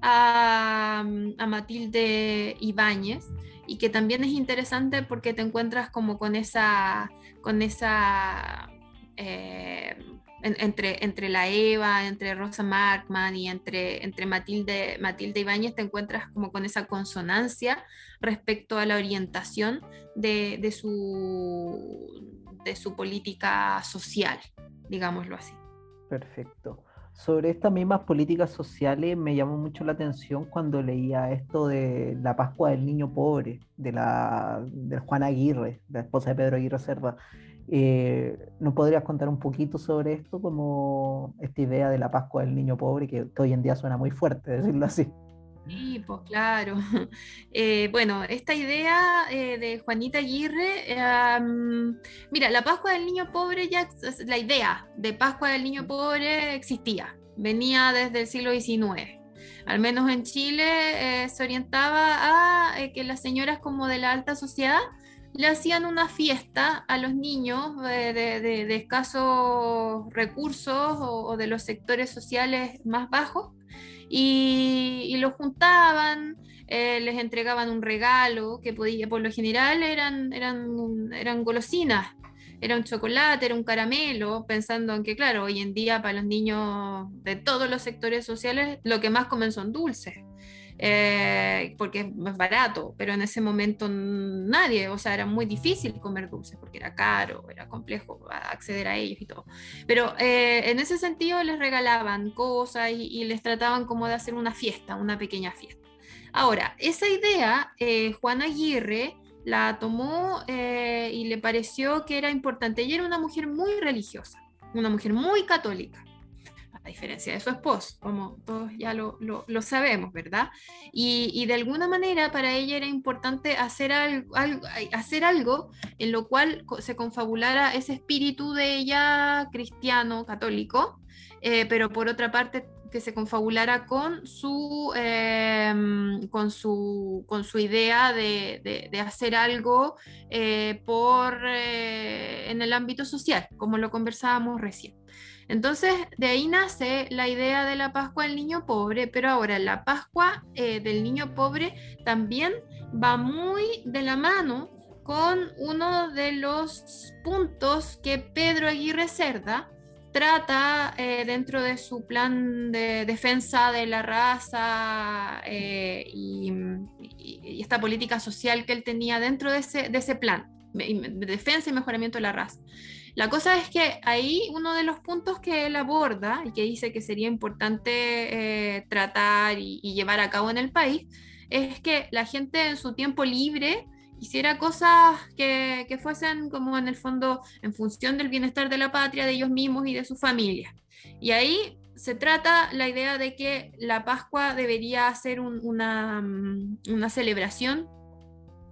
S2: a, Matilde Ibáñez y que también es interesante porque te encuentras como con esa, con esa eh, entre, entre la Eva, entre Rosa Markman y entre, entre Matilde, Matilde Ibáñez, te encuentras como con esa consonancia respecto a la orientación de, de, su, de su política social, digámoslo así.
S1: Perfecto. Sobre estas mismas políticas sociales me llamó mucho la atención cuando leía esto de la Pascua del Niño Pobre, de la de Juan Aguirre, la esposa de Pedro Aguirre Cerda. Eh, ¿No podrías contar un poquito sobre esto, como esta idea de la Pascua del Niño Pobre, que, hoy en día suena muy fuerte, decirlo así?
S2: Sí, pues claro. Eh, bueno, esta idea eh, de Juanita Aguirre, mira, la Pascua del Niño Pobre ya, la idea de Pascua del Niño Pobre existía, venía desde el siglo XIX. Al menos en Chile se orientaba a que las señoras como de la alta sociedad le hacían una fiesta a los niños de, escasos recursos o, de los sectores sociales más bajos y, los juntaban, eh, les entregaban un regalo que podía, por lo general eran, eran, eran golosinas, era un chocolate, era un caramelo, pensando en que, claro, hoy en día para los niños de todos los sectores sociales lo que más comen son dulces. Eh, porque es más barato, pero en ese momento nadie, o sea, era muy difícil comer dulces porque era caro, era complejo acceder a ellos y todo. Pero eh, en ese sentido les regalaban cosas y, les trataban como de hacer una fiesta, una pequeña fiesta. Ahora, esa idea, eh, Juan Aguirre la tomó y le pareció que era importante. Ella era una mujer muy religiosa, una mujer muy católica a diferencia de su esposo, como todos ya lo, lo, sabemos, ¿verdad? Y, y, de alguna manera para ella era importante hacer algo, hacer algo en lo cual se confabulara ese espíritu de ella cristiano, católico, eh, pero por otra parte que se confabulara con su, em, con su, con su idea de, de, hacer algo eh, por, eh, en el ámbito social, como lo conversábamos recién. Entonces, de ahí nace la idea de la Pascua del Niño Pobre, pero ahora la Pascua eh, del Niño Pobre también va muy de la mano con uno de los puntos que Pedro Aguirre Cerda trata eh, dentro de su plan de defensa de la raza eh, y, esta política social que él tenía dentro de ese, plan, de defensa y mejoramiento de la raza. La cosa es que ahí uno de los puntos que él aborda y que dice que sería importante eh, tratar y, llevar a cabo en el país es que la gente en su tiempo libre hiciera cosas que, que, fuesen como en el fondo en función del bienestar de la patria, de ellos mismos y de su familia. Y ahí se trata la idea de que la Pascua debería ser una, mm, una celebración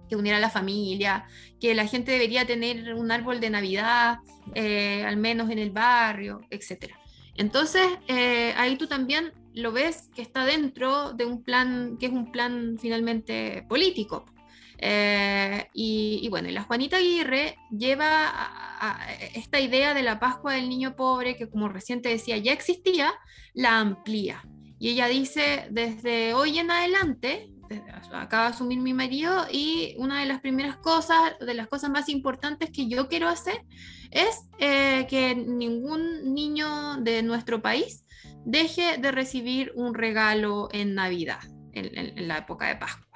S2: que uniera a la familia, que la gente debería tener un árbol de Navidad, eh, al menos en el barrio, etc. Entonces, eh, ahí tú también lo ves que está dentro de un plan que es un plan finalmente político. Eh, y, bueno, y la Juanita Aguirre lleva a, esta idea de la Pascua del Niño Pobre, que como reciente decía ya existía, la amplía. Y ella dice, desde hoy en adelante, acaba de asumir mi marido y una de las primeras cosas, de las cosas más importantes que yo quiero hacer es eh, que ningún niño de nuestro país deje de recibir un regalo en Navidad, en, la época de Pascua.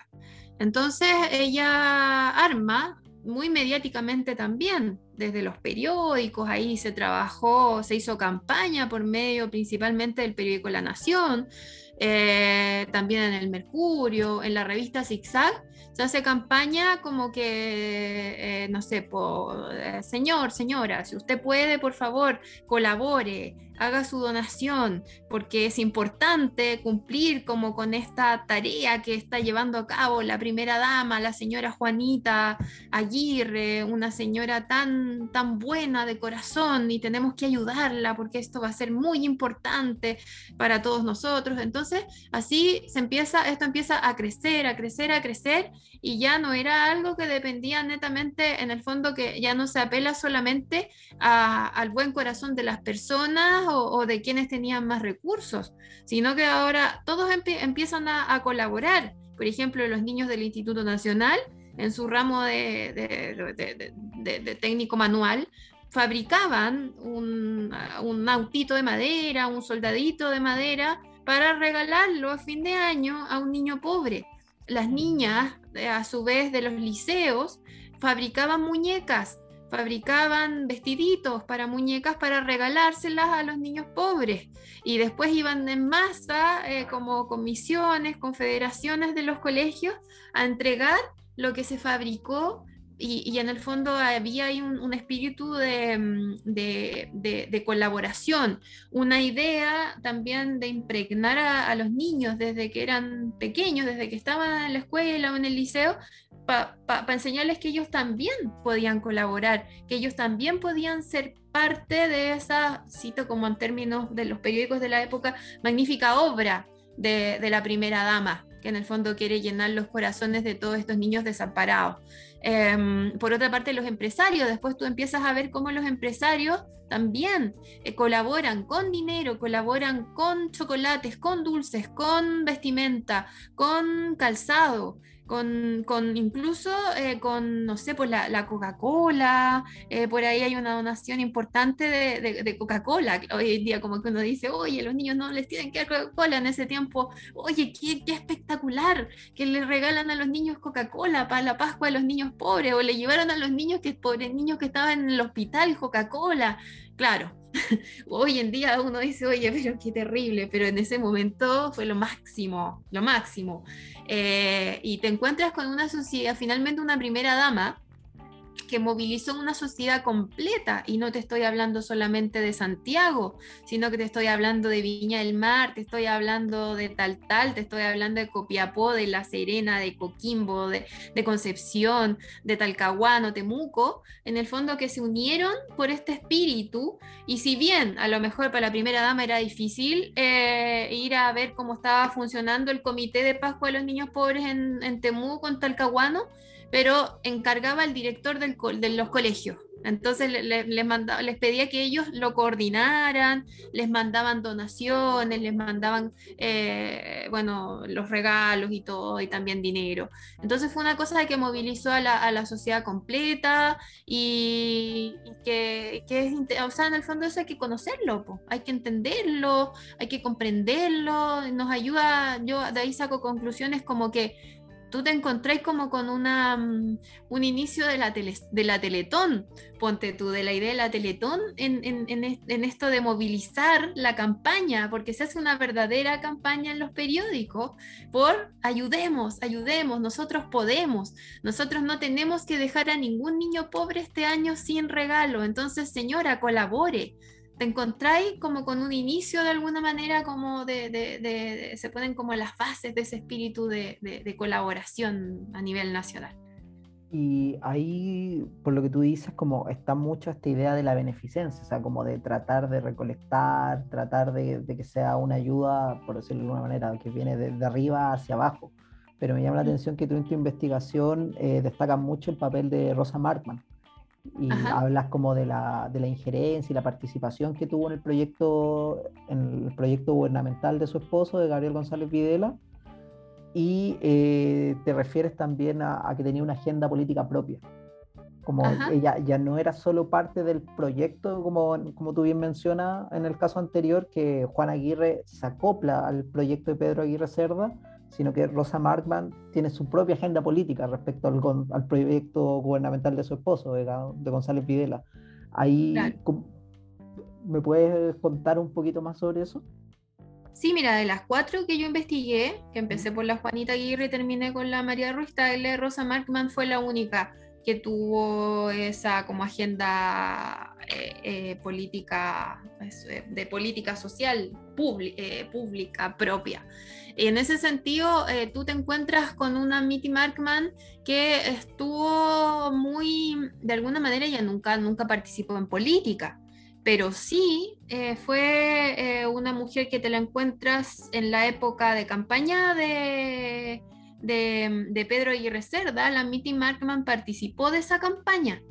S2: Entonces ella arma muy mediáticamente también, desde los periódicos, ahí se trabajó, se hizo campaña por medio principalmente del periódico La Nación, eh, también en el Mercurio, en la revista Zigzag, se hace campaña como que, eh, no sé, eh, señor, señora, si usted puede, por favor, colabore, haga su donación, porque es importante cumplir como con esta tarea que está llevando a cabo la primera dama, la señora Juanita Aguirre, una señora tan, tan buena de corazón y tenemos que ayudarla porque esto va a ser muy importante para todos nosotros. Entonces, así se empieza, esto empieza a crecer, a crecer, a crecer y ya no era algo que dependía netamente, en el fondo, que ya no se apela solamente al buen corazón de las personas o, de quienes tenían más recursos, sino que ahora todos empiezan a, colaborar. Por ejemplo, los niños del Instituto Nacional, en su ramo de, técnico manual, fabricaban un, un autito de madera, un soldadito de madera, para regalarlo a fin de año a un niño pobre. Las niñas, eh, a su vez, de los liceos, fabricaban muñecas, fabricaban vestiditos para muñecas para regalárselas a los niños pobres. Y después iban en masa eh, como comisiones, confederaciones de los colegios a entregar lo que se fabricó. Y, en el fondo había ahí un, espíritu mm, de, colaboración, una idea también de impregnar a, los niños desde que eran pequeños, desde que estaban en la escuela o en el liceo, para enseñarles que ellos también podían colaborar, que ellos también podían ser parte de esa, cito como en términos de los periódicos de la época, magnífica obra de, de la primera dama que en el fondo quiere llenar los corazones de todos estos niños desamparados. Em, por otra parte, los empresarios, después tú empiezas a ver cómo los empresarios también eh, colaboran con dinero, colaboran con chocolates, con dulces, con vestimenta, con calzado con, con incluso eh, con, no sé, pues la, la Coca-Cola, eh, por ahí hay una donación importante de, de, Coca-Cola. Hoy en día como que uno dice, oye, los niños no les tienen que dar Coca-Cola en ese tiempo, oye, qué, qué espectacular que le regalan a los niños Coca-Cola para la Pascua de los niños pobres, o le llevaron a los niños que, pobres niños que estaban en el hospital Coca-Cola. Claro, hoy en día uno dice, oye, pero qué terrible, pero en ese momento fue lo máximo, lo máximo. Eh, y te encuentras con una sociedad, finalmente una primera dama, que movilizó una sociedad completa, y no te estoy hablando solamente de Santiago, sino que te estoy hablando de Viña del Mar, te estoy hablando de Tal Tal, te estoy hablando de Copiapó, de La Serena, de Coquimbo, de, Concepción, de Talcahuano, Temuco, en el fondo que se unieron por este espíritu, y si bien a lo mejor para la primera dama era difícil eh, ir a ver cómo estaba funcionando el Comité de Pascua de los Niños Pobres en, en Temuco, en Talcahuano, pero encargaba al director de los colegios. Entonces les, les pedía que ellos lo coordinaran, les mandaban donaciones, les mandaban, eh, bueno, los regalos y todo, y también dinero. Entonces fue una cosa que movilizó a la, sociedad completa y, que, es, o sea, en el fondo eso hay que conocerlo, hay que entenderlo, hay que comprenderlo, nos ayuda, yo de ahí saco conclusiones como que tú te encontráis como con una, mm, un inicio de la, de la Teletón, ponte tú, de la idea de la Teletón en, en, esto de movilizar la campaña, porque se hace una verdadera campaña en los periódicos por ayudemos, ayudemos, nosotros podemos, nosotros no tenemos que dejar a ningún niño pobre este año sin regalo, entonces señora, colabore te encontráis como con un inicio de alguna manera, como de, se ponen como las bases de ese espíritu de, colaboración a nivel nacional.
S1: Y ahí, por lo que tú dices, como está mucho esta idea de la beneficencia, o sea, como de tratar de recolectar, tratar de, que sea una ayuda, por decirlo de alguna manera, que viene de, arriba hacia abajo. Pero me llama la atención que tú en tu investigación eh, destacas mucho el papel de Rosa Markman, y hablas como de la, de la, injerencia y la participación que tuvo en el proyecto en el proyecto gubernamental de su esposo, de Gabriel González Videla, y eh, te refieres también a, que tenía una agenda política propia. Como ella ya no era solo parte del proyecto, como, como tú bien mencionas en el caso anterior, que Juan Aguirre se acopla al proyecto de Pedro Aguirre Cerda, sino que Rosa Markman tiene su propia agenda política respecto al, al proyecto gubernamental de su esposo, de, González Videla. Ahí, ¿me puedes contar un poquito más sobre eso?
S2: Sí, mira, de las cuatro que yo investigué, que empecé por la Juanita Aguirre y terminé con la María Ruiz Tagle, Rosa Markman fue la única que tuvo esa como agenda eh, eh, política, eh, de política social pública propia. Y en ese sentido, tú te encuentras con una Mitty Markman que estuvo muy, de alguna manera, ella nunca, nunca participó en política, pero sí fue una mujer que te la encuentras en la época de campaña de de, Pedro Aguirre Cerda, la Mitty Markman participó de esa campaña.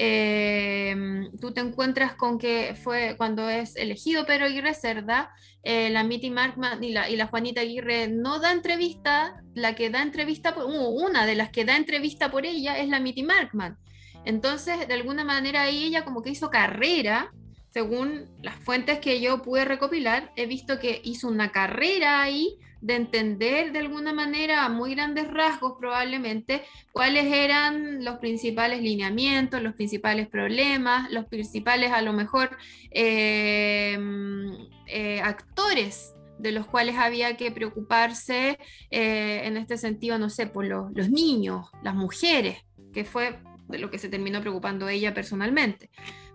S2: Em, tú te encuentras con que fue cuando es elegido Pedro Aguirre Cerda, eh, la Mitty Markman y la, Juanita Aguirre no da entrevista, la que da entrevista, por, una de las que da entrevista por ella es la Mitty Markman. Entonces, de alguna manera ahí ella como que hizo carrera, según las fuentes que yo pude recopilar, he visto que hizo una carrera ahí de entender de alguna manera a muy grandes rasgos probablemente cuáles eran los principales lineamientos, los principales problemas, los principales a lo mejor em, eh, actores de los cuales había que preocuparse eh, en este sentido, no sé, por los niños, las mujeres, que fue de lo que se terminó preocupando ella personalmente.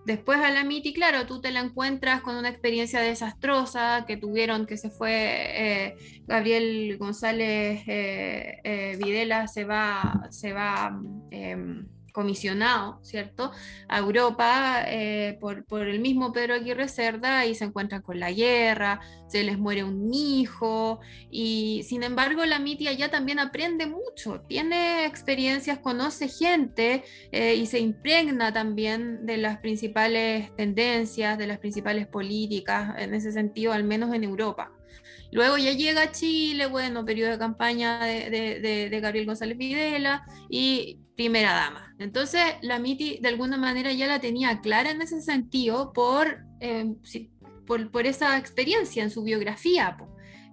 S2: Después a la MITI, claro, tú te la encuentras con una experiencia desastrosa que tuvieron, que se fue eh, Gabriel González eh, eh, Videla, se va, se va em, comisionado, ¿cierto?, a Europa eh, por, por, el mismo Pedro Aguirre Cerda y se encuentran con la guerra, se les muere un hijo y sin embargo la Mitia ya también aprende mucho, tiene experiencias, conoce gente eh, y se impregna también de las principales tendencias, de las principales políticas, en ese sentido, al menos en Europa. Luego ya llega a Chile, bueno, periodo de campaña de, de, Gabriel González Videla y primera dama. Entonces, la MITI de alguna manera ya la tenía clara en ese sentido por, eh, por, esa experiencia en su biografía.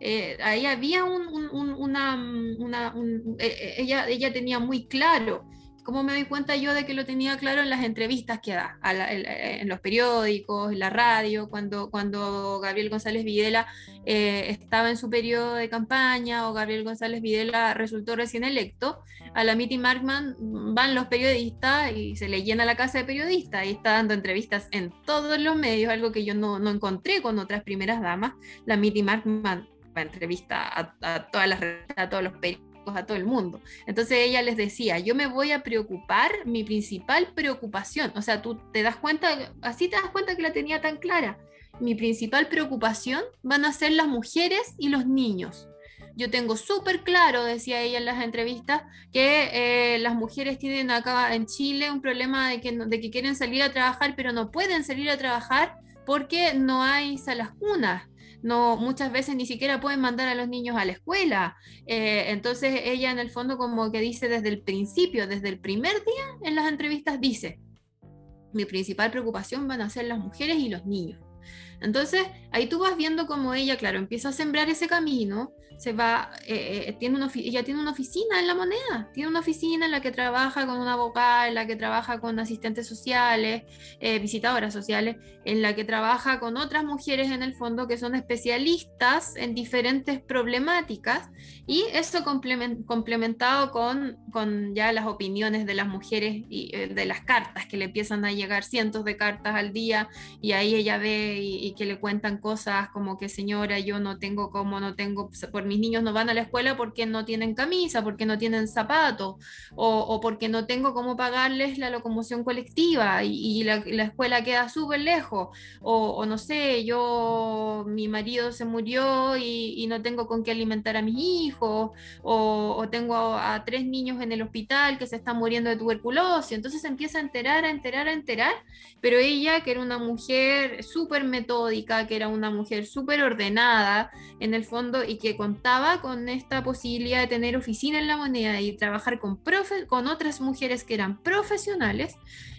S2: Eh, ahí había un, una, una eh, ella, ella tenía muy claro ¿Cómo me doy cuenta yo de que lo tenía claro en las entrevistas que da, en, los periódicos, en la radio, cuando, cuando Gabriel González Videla eh, estaba en su periodo de campaña o Gabriel González Videla resultó recién electo? A la Mitty Markman van los periodistas y se le llena la casa de periodistas y está dando entrevistas en todos los medios, algo que yo no, no encontré con otras primeras damas. La Mitty Markman entrevista a, a todas las a todos los periodistas a todo el mundo. Entonces ella les decía, yo me voy a preocupar, mi principal preocupación, o sea, tú te das cuenta, así te das cuenta que la tenía tan clara, mi principal preocupación van a ser las mujeres y los niños. Yo tengo súper claro, decía ella en las entrevistas, que eh, las mujeres tienen acá en Chile un problema de que, de que quieren salir a trabajar, pero no pueden salir a trabajar porque no hay salas cunas no muchas veces ni siquiera pueden mandar a los niños a la escuela. Eh, entonces ella en el fondo como que dice desde el principio, desde el primer día en las entrevistas dice, mi principal preocupación van a ser las mujeres y los niños. Entonces, ahí tú vas viendo cómo ella, claro, empieza a sembrar ese camino, se va, eh, eh, tiene una, ella tiene una oficina en la moneda, tiene una oficina en la que trabaja con una vocal, en la que trabaja con asistentes sociales, eh, visitadoras sociales, en la que trabaja con otras mujeres en el fondo que son especialistas en diferentes problemáticas y eso complementado con, con ya las opiniones de las mujeres y de las cartas que le empiezan a llegar cientos de cartas al día y ahí ella ve y que le cuentan cosas como que señora, yo no tengo como, no tengo, por mis niños no van a la escuela porque no tienen camisa, porque no tienen zapatos, o, porque no tengo cómo pagarles la locomoción colectiva y, la, escuela queda súper lejos, o, no sé, yo, mi marido se murió y, no tengo con qué alimentar a mis hijos, o, tengo a, tres niños en el hospital que se están muriendo de tuberculosis, entonces empieza a enterar, a enterar, a enterar, pero ella, que era una mujer súper metódica, que era una mujer súper ordenada en el fondo y que contaba con esta posibilidad de tener oficina en la moneda y trabajar con, con otras mujeres que eran profesionales,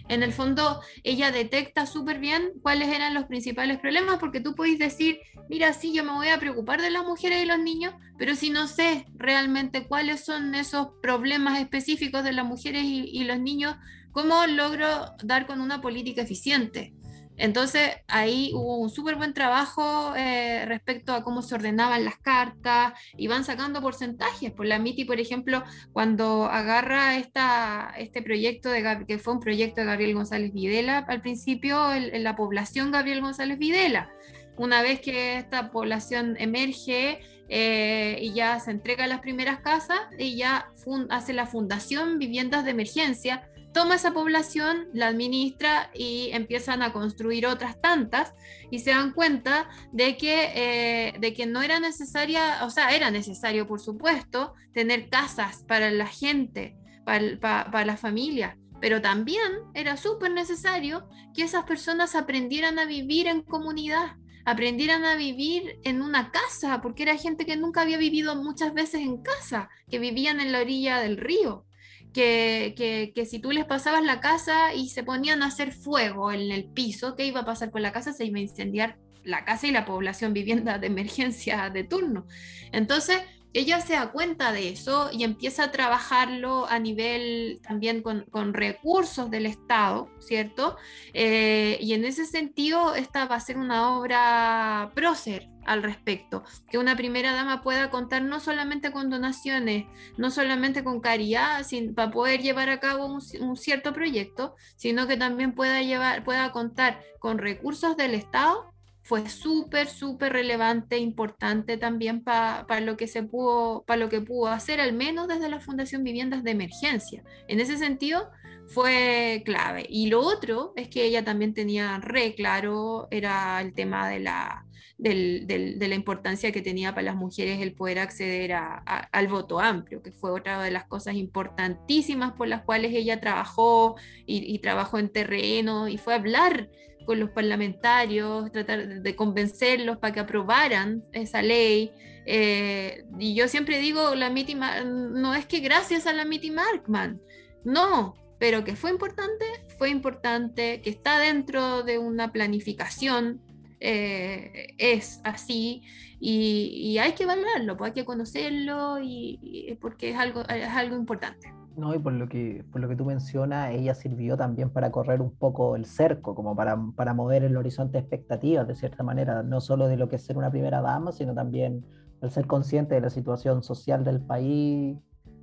S2: en el fondo ella detecta súper bien cuáles eran los principales problemas, porque tú puedes decir, mira, sí, yo me voy a preocupar de las mujeres y los niños, pero si no sé realmente cuáles son esos problemas específicos de las mujeres y, y los niños, ¿cómo logro dar con una política eficiente? Entonces ahí hubo un súper buen trabajo eh, respecto a cómo se ordenaban las cartas y van sacando porcentajes. Por la MITI, por ejemplo, cuando agarra esta, este proyecto, de, que fue un proyecto de Gabriel González Videla, al principio en la población Gabriel González Videla. Una vez que esta población emerge eh, y ya se entrega a las primeras casas, ella hace la fundación Viviendas de Emergencia, toma esa población, la administra y empiezan a construir otras tantas y se dan cuenta de que, eh, de que no era necesaria, o sea, era necesario, por supuesto, tener casas para la gente, para, para, la familia, pero también era súper necesario que esas personas aprendieran a vivir en comunidad, aprendieran a vivir en una casa, porque era gente que nunca había vivido muchas veces en casa, que vivían en la orilla del río. Que, que, que, si tú les pasabas la casa y se ponían a hacer fuego en el piso, ¿qué iba a pasar con la casa? Se iba a incendiar la casa y la población vivienda de emergencia de turno. Entonces, ella se da cuenta de eso y empieza a trabajarlo a nivel también con, recursos del Estado, ¿cierto? Eh, y en ese sentido, esta va a ser una obra prócer al respecto, que una primera dama pueda contar no solamente con donaciones, no solamente con caridad, sin, para poder llevar a cabo un, cierto proyecto, sino que también pueda, llevar, pueda contar con recursos del Estado fue súper, súper relevante, importante también para lo que se pudo, para lo que pudo hacer, al menos desde la Fundación Viviendas de Emergencia. En ese sentido, fue clave. Y lo otro es que ella también tenía re claro, era el tema de la, de la importancia que tenía para las mujeres el poder acceder al voto amplio, que fue otra de las cosas importantísimas por las cuales ella trabajó y, trabajó en terreno y fue a hablar con los parlamentarios, tratar de convencerlos para que aprobaran esa ley. Eh, y yo siempre digo, la Mitty no es que gracias a la Mitty Markman, no, pero que fue importante, fue importante, que está dentro de una planificación, eh, es así, y, hay que valorarlo, pues hay que conocerlo, y, porque es algo, es algo importante.
S1: No, y por lo que, por lo que tú mencionas, ella sirvió también para correr un poco el cerco, como para, para mover el horizonte de expectativas, de cierta manera, no solo de lo que es ser una primera dama, sino también el ser consciente de la situación social del país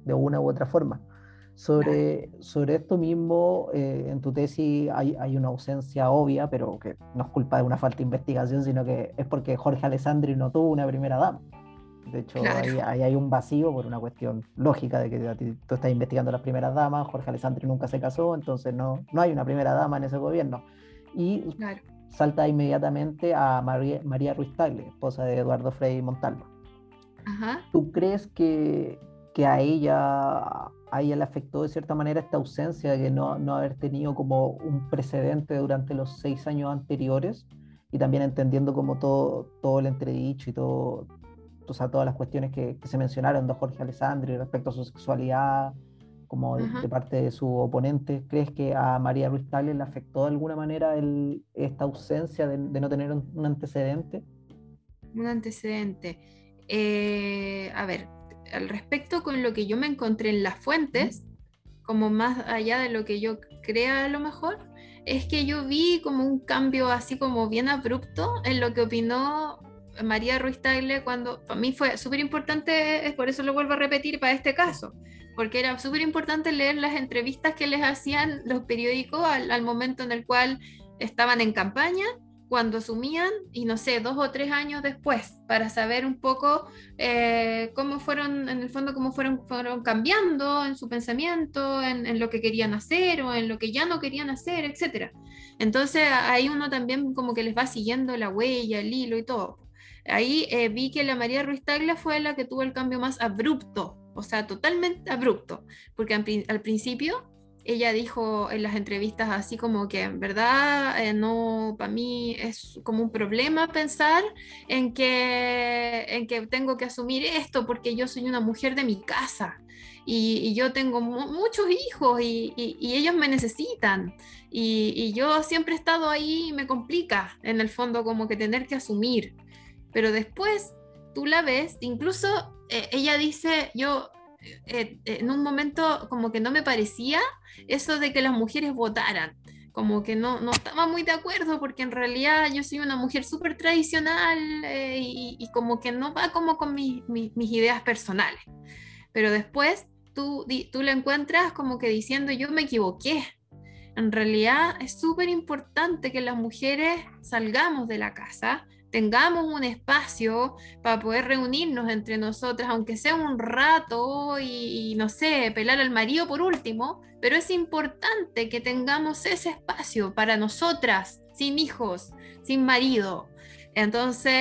S1: de una u otra forma. Sobre, sobre esto mismo, eh, en tu tesis hay, hay, una ausencia obvia, pero que no es culpa de una falta de investigación, sino que es porque Jorge Alessandri no tuvo una primera dama. De hecho, ahí, hay un vacío por una cuestión lógica de que tú estás investigando las primeras damas, Jorge Alessandri nunca se casó, entonces no, no hay una primera dama en ese gobierno. Y salta inmediatamente a María, María Ruiz Tagle, esposa de Eduardo Frei Montalvo. ¿Tú crees que, que a ella a ella le afectó de cierta manera esta ausencia de que no, no haber tenido como un precedente durante los seis años anteriores y también entendiendo como todo, todo el entredicho y todo, o sea, todas las cuestiones que, se mencionaron de Jorge Alessandri respecto a su sexualidad, como de, parte de su oponente, ¿crees que a María Ruiz Tagle le afectó de alguna manera el, esta ausencia de, no tener un, antecedente?
S2: Un antecedente. Eh, a ver, al respecto con lo que yo me encontré en las fuentes, como más allá de lo que yo crea a lo mejor, es que yo vi como un cambio así como bien abrupto en lo que opinó María Ruiz Tagle cuando para mí fue súper importante, por eso lo vuelvo a repetir para este caso, porque era súper importante leer las entrevistas que les hacían los periódicos al, momento en el cual estaban en campaña, cuando asumían y no sé, dos o tres años después, para saber un poco eh, cómo fueron, en el fondo, cómo fueron, fueron cambiando en su pensamiento, en, lo que querían hacer o en lo que ya no querían hacer, etc. Entonces ahí uno también como que les va siguiendo la huella, el hilo y todo ahí eh, vi que la María Ruiz Taglia fue la que tuvo el cambio más abrupto, o sea, totalmente abrupto, porque al, principio ella dijo en las entrevistas así como que en verdad eh, no, para mí es como un problema pensar en que, en que tengo que asumir esto porque yo soy una mujer de mi casa y, yo tengo muchos hijos y, ellos me necesitan y, y yo siempre he estado ahí y me complica en el fondo como que tener que asumir pero después tú la ves, incluso eh, ella dice, yo eh, eh, en un momento como que no me parecía eso de que las mujeres votaran, como que no, no estaba muy de acuerdo porque en realidad yo soy una mujer súper tradicional y, como que no va como con mis ideas personales. Pero después tú, tú la encuentras como que diciendo yo me equivoqué. En realidad es súper importante que las mujeres salgamos de la casa, tengamos un espacio para poder reunirnos entre nosotras, aunque sea un rato y, no sé, pelar al marido por último, pero es importante que tengamos ese espacio para nosotras, sin hijos, sin marido. Entonces,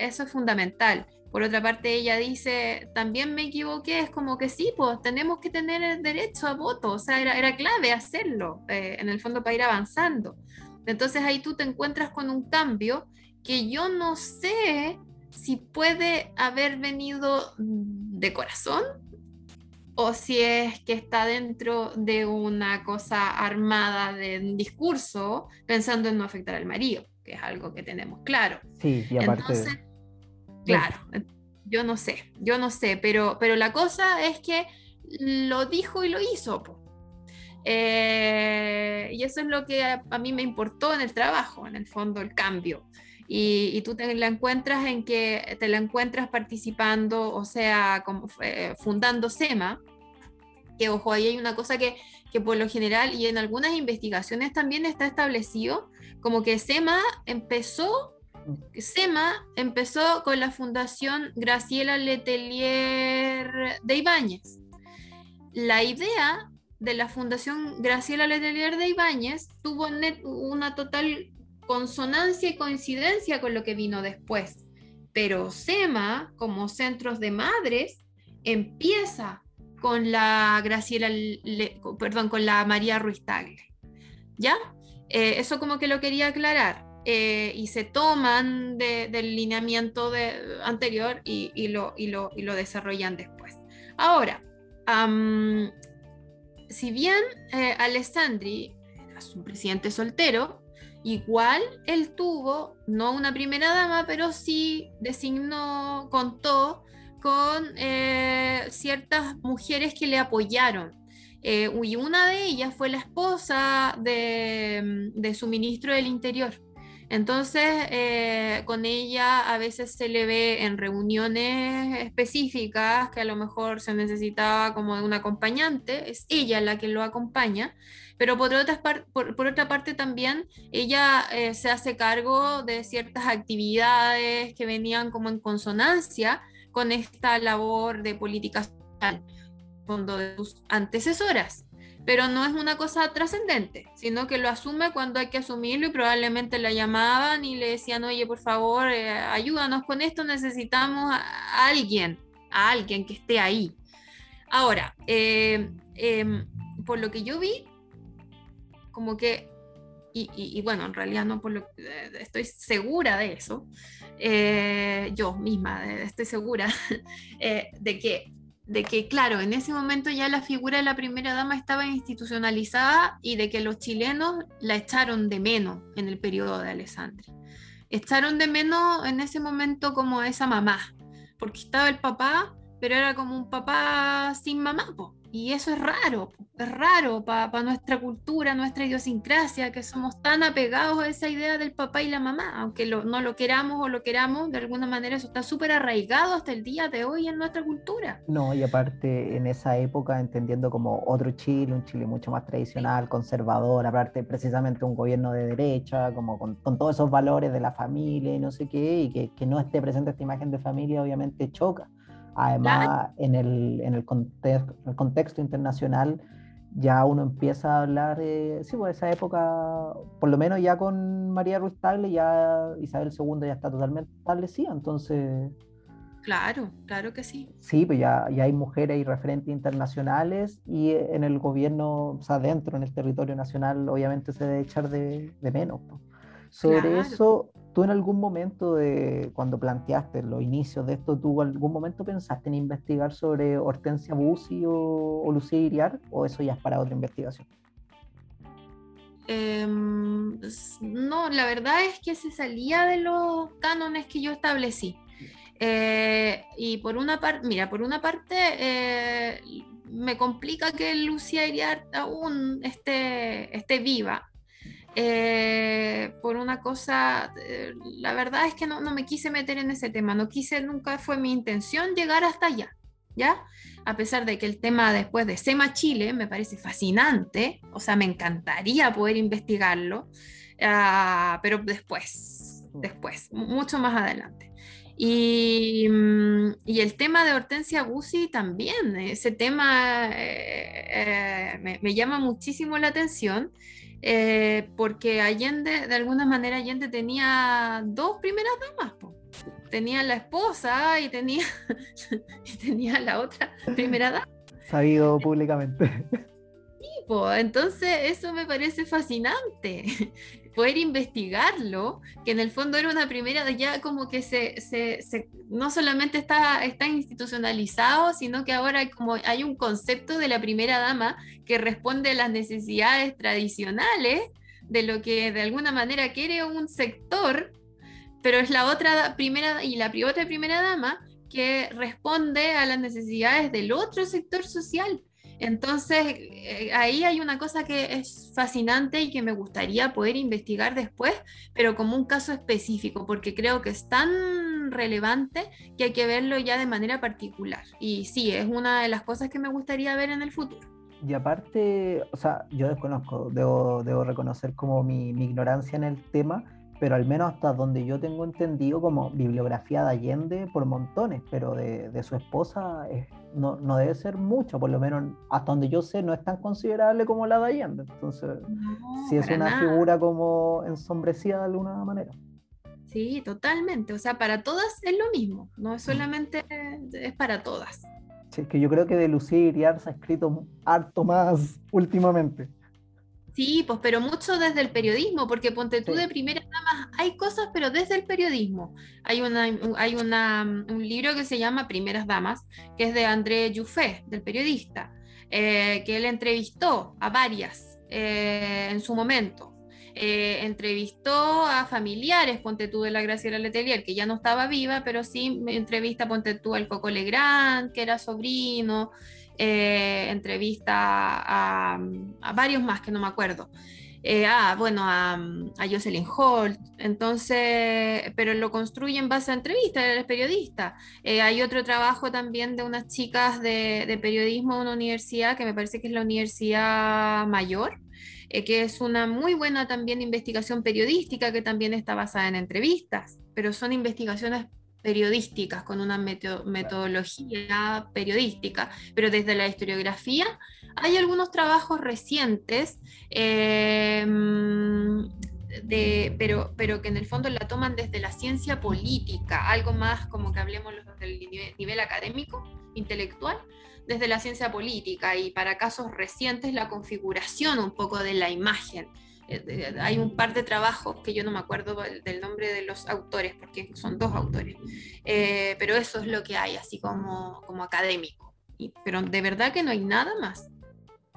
S2: eso es fundamental. Por otra parte, ella dice, también me equivoqué, es como que sí, pues tenemos que tener el derecho a voto, o sea, era, era clave hacerlo, eh, en el fondo para ir avanzando. Entonces ahí tú te encuentras con un cambio que yo no sé si puede haber venido de corazón o si es que está dentro de una cosa armada de un discurso pensando en no afectar al marido, que es algo que tenemos claro.
S1: Sí, y aparte...
S2: Entonces, claro, yo no sé, yo no sé, pero, pero la cosa es que lo dijo y lo hizo. Eh, y eso es lo que a, mí me importó en el trabajo, en el fondo, el cambio. Y, tú te la encuentras en que te la encuentras participando, o sea, como, fundando SEMA, que ojo, ahí hay una cosa que, que por lo general y en algunas investigaciones también está establecido, como que SEMA empezó SEMA empezó con la Fundación Graciela Letelier de Ibáñez. La idea de la Fundación Graciela Letelier de Ibáñez tuvo una total consonancia y coincidencia con lo que vino después. Pero SEMA, como centros de madres, empieza con la Graciela, perdón, con la María Ruiz Tagle. ¿Ya? Eh, eso como que lo quería aclarar. Eh, y se toman del lineamiento de, anterior y, lo, y, lo, y, lo, desarrollan después. Ahora, si bien eh, Alessandri era un presidente soltero, igual él tuvo, no una primera dama, pero sí designó, contó con eh, ciertas mujeres que le apoyaron. y una de ellas fue la esposa de, de su ministro del Interior, entonces, eh, con ella a veces se le ve en reuniones específicas que a lo mejor se necesitaba como de un acompañante, es ella la que lo acompaña, pero por, por, otra parte también ella eh, se hace cargo de ciertas actividades que venían como en consonancia con esta labor de política social, fondo de sus antecesoras pero no es una cosa trascendente, sino que lo asume cuando hay que asumirlo y probablemente la llamaban y le decían, oye, por favor, eh, ayúdanos con esto, necesitamos a, alguien, a alguien que esté ahí. Ahora, eh, em, por lo que yo vi, como que, y, bueno, en realidad no por lo eh, estoy segura de eso, yo misma estoy segura de que de que, claro, en ese momento ya la figura de la primera dama estaba institucionalizada y de que los chilenos la echaron de menos en el periodo de Alessandri. Echaron de menos en ese momento como esa mamá, porque estaba el papá, pero era como un papá sin mamá, y eso es raro, es raro para nuestra cultura, nuestra idiosincrasia, que somos tan apegados a esa idea del papá y la mamá, aunque no lo queramos o lo queramos, de alguna manera eso está súper arraigado hasta el día de hoy en nuestra cultura.
S1: No, y aparte en esa época entendiendo como otro Chile, un Chile mucho más tradicional, conservador, aparte precisamente un gobierno de derecha, como con, todos esos valores de la familia y no sé qué, y que, que no esté presente esta imagen de familia obviamente choca. Además, en, el, en el, contexto, el, contexto internacional ya uno empieza a hablar, eh, sí, pues esa época, por lo menos ya con María Ruiz Tagle, ya Isabel II ya está totalmente establecida, entonces...
S2: Claro, claro que sí.
S1: Sí, pues ya, ya hay mujeres y referentes internacionales y en el gobierno, o sea, dentro, en el territorio nacional, obviamente se debe echar de, de menos. Sobre eso, ¿Tú en algún momento de cuando planteaste los inicios de esto, tú algún momento pensaste en investigar sobre Hortensia Bussi o, Lucía Iriar o eso ya es para otra investigación?
S2: Em, no, la verdad es que se salía de los cánones que yo establecí. Eh, y por una parte, mira, por una parte eh, me complica que Lucía Iriar aún esté, esté viva. Eh, por una cosa, eh, la verdad es que no, me quise meter en ese tema, no quise, nunca fue mi intención llegar hasta allá, ¿ya? A pesar de que el tema después de SEMA Chile me parece fascinante, o sea, me encantaría poder investigarlo, ah, pero después, después, mucho más adelante. Y, mm, y, el tema de Hortensia Bussi también, ese tema eh, me, me, llama muchísimo la atención eh, porque Allende, de alguna manera, Allende tenía dos primeras damas. tenía la esposa y tenía, y tenía la otra primera dama.
S1: Sabido públicamente.
S2: entonces eso me parece fascinante, poder investigarlo, que en el fondo era una primera, ya como que se, se, no solamente está, está institucionalizado, sino que ahora hay, como, hay un concepto de la primera dama que responde a las necesidades tradicionales de lo que de alguna manera quiere un sector, pero es la otra primera y la otra primera dama que responde a las necesidades del otro sector social. Entonces, eh, ahí hay una cosa que es fascinante y que me gustaría poder investigar después, pero como un caso específico, porque creo que es tan relevante que hay que verlo ya de manera particular. Y sí, es una de las cosas que me gustaría ver en el futuro.
S1: Y aparte, o sea, yo desconozco, debo, debo reconocer como mi, mi ignorancia en el tema, pero al menos hasta donde yo tengo entendido como bibliografía de Allende por montones, pero de, de su esposa no, no, debe ser mucho, por lo menos hasta donde yo sé no es tan considerable como la de Allende, entonces sí es una figura como ensombrecida de alguna manera.
S2: Sí, totalmente, o sea, para todas es lo mismo, no es solamente, es para todas.
S1: Sí, es que yo creo que de Lucía Iriar se ha escrito harto más últimamente.
S2: Sí, pues, pero mucho desde el periodismo, porque ponte tú de primera dama, hay cosas, pero desde el periodismo. Hay, una, hay una, un libro que se llama Primeras Damas, que es de André Juffé, del periodista, eh, que él entrevistó a varias eh, en su momento. Eh, entrevistó a familiares, ponte tú de la Graciela Letelier, que ya no estaba viva, pero sí entrevista, ponte tú al Coco Legrand, que era sobrino. Eh, entrevista a, varios más que no me acuerdo. Eh, ah, bueno, a, a, Jocelyn Holt, entonces, pero lo construye en base a entrevistas, él es periodista. Eh, hay otro trabajo también de unas chicas de, periodismo de una universidad, que me parece que es la Universidad Mayor, que es una muy buena también investigación periodística que también está basada en entrevistas, pero son investigaciones periodísticas, con una metodología periodística, pero desde la historiografía hay algunos trabajos recientes, em, de, pero, pero que en el fondo la toman desde la ciencia política, algo más como que hablemos del nivel académico, intelectual, desde la ciencia política y para casos recientes la configuración un poco de la imagen eh, hay un par de trabajos que yo no me acuerdo del nombre de los autores, porque son dos autores, eh, pero eso es lo que hay, así como, como académico. pero de verdad que no hay nada más.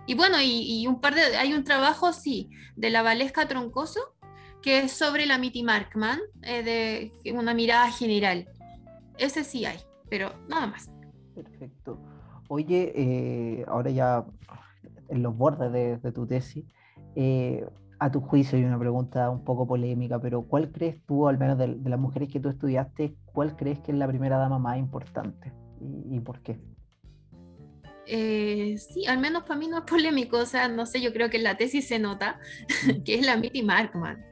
S2: Y bueno, y, un par de, hay un trabajo, sí, de la Valesca Troncoso, que es sobre la Mitty Markman, eh, de una mirada general. Ese sí hay, pero nada más.
S1: Perfecto. Oye, ahora ya en los bordes de, de tu tesis, eh, a tu juicio, y una pregunta un poco polémica, pero ¿cuál crees tú, al menos de, las mujeres que tú estudiaste, cuál crees que es la primera dama más importante y, por qué?
S2: Eh, sí, al menos para mí no es polémico, o sea, no sé, yo creo que en la tesis se nota mm. que es la Mitty Markman,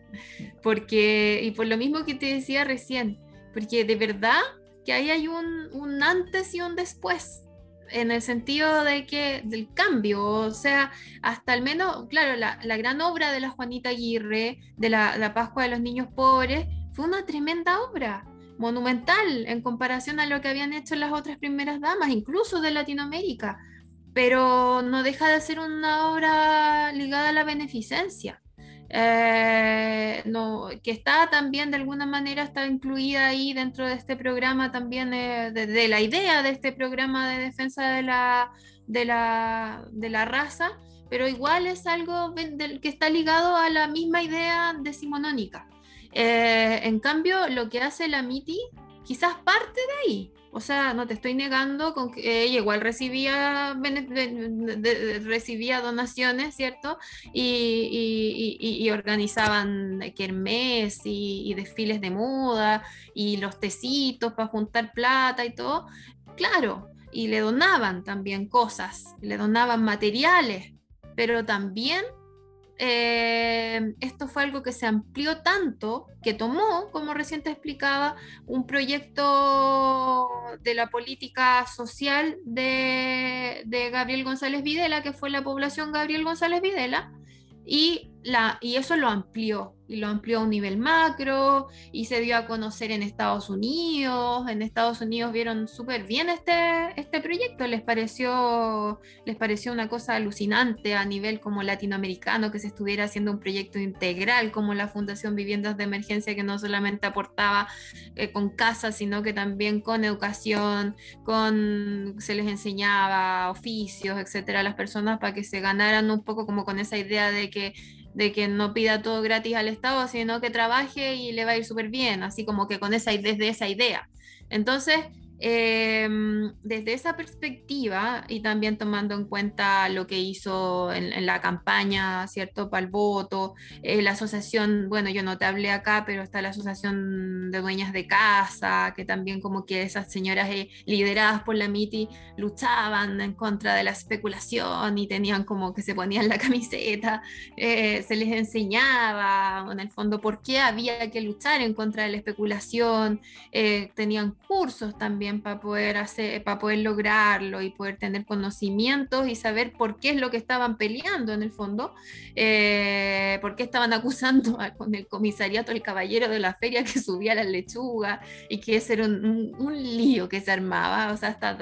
S2: porque, y por lo mismo que te decía recién, porque de verdad que ahí hay un, un antes y un después en el sentido de que del cambio, o sea, hasta al menos, claro, la, gran obra de la Juanita Aguirre, de la, la, Pascua de los Niños Pobres, fue una tremenda obra, monumental en comparación a lo que habían hecho las otras primeras damas, incluso de Latinoamérica, pero no deja de ser una obra ligada a la beneficencia. Eh, no, que está también de alguna manera está incluida ahí dentro de este programa también de, la idea de este programa de defensa de la, de la, de la raza, pero igual es algo que está ligado a la misma idea decimonónica. Eh, en cambio, lo que hace la MITI quizás parte de ahí, o sea, no te estoy negando con que ella igual recibía, recibía donaciones, ¿cierto? Y, organizaban kermés y, desfiles de moda y los tecitos para juntar plata y todo. Claro, y le donaban también cosas, le donaban materiales, pero también eh, esto fue algo que se amplió tanto que tomó, como recién te explicaba, un proyecto de la política social de, Gabriel González Videla, que fue la población Gabriel González Videla, y, la, y eso lo amplió. Y lo amplió a un nivel macro y se dio a conocer en Estados Unidos. En Estados Unidos vieron súper bien este, este proyecto, les pareció, les pareció una cosa alucinante a nivel como latinoamericano que se estuviera haciendo un proyecto integral como la Fundación Viviendas de Emergencia que no solamente aportaba eh, con casas, sino que también con educación, con se les enseñaba oficios, etcétera, a las personas para que se ganaran un poco como con esa idea de que de que no pida todo gratis al Estado, sino que trabaje y le va a ir súper bien, así como que con esa, desde esa idea. Entonces, Em, desde esa perspectiva y también tomando en cuenta lo que hizo en, la campaña, ¿cierto? Para el voto, eh, la asociación, bueno, yo no te hablé acá, pero está la asociación de dueñas de casa, que también como que esas señoras eh, lideradas por la MITI luchaban en contra de la especulación y tenían como que se ponían la camiseta, eh, se les enseñaba en el fondo por qué había que luchar en contra de la especulación, tenían cursos también para poder hacer, para poder lograrlo y poder tener conocimientos y saber por qué es lo que estaban peleando en el fondo, eh, por qué estaban acusando con el comisariato el caballero de la feria que subía las lechugas y que ese era un, lío que se armaba, o sea, está,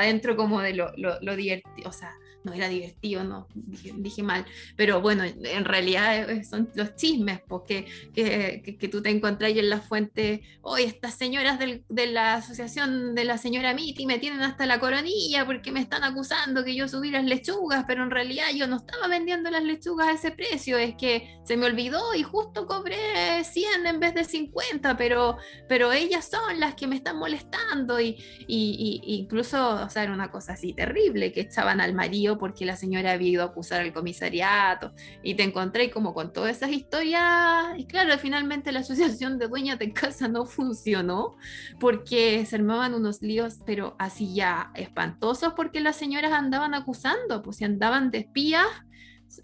S2: dentro como de lo, lo, lo divertido, o sea, no era divertido, no, dije, mal, pero bueno, en realidad eh, son los chismes, porque que, tú te encontrás en la fuente, hoy estas señoras de la asociación de la señora Miti me tienen hasta la coronilla porque me están acusando que yo subí las lechugas, pero en realidad yo no estaba vendiendo las lechugas a ese precio, es que se me olvidó y justo cobré 100 en vez de 50, pero, pero ellas son las que me están molestando y, y, y incluso, o sea, era una cosa así terrible, que echaban al marido porque la señora había ido a acusar al comisariato y te encontré como con todas esas historias y claro, finalmente la asociación de dueñas de casa no funcionó porque se armaban unos líos pero así ya espantosos porque las señoras andaban acusando, pues si andaban de espías,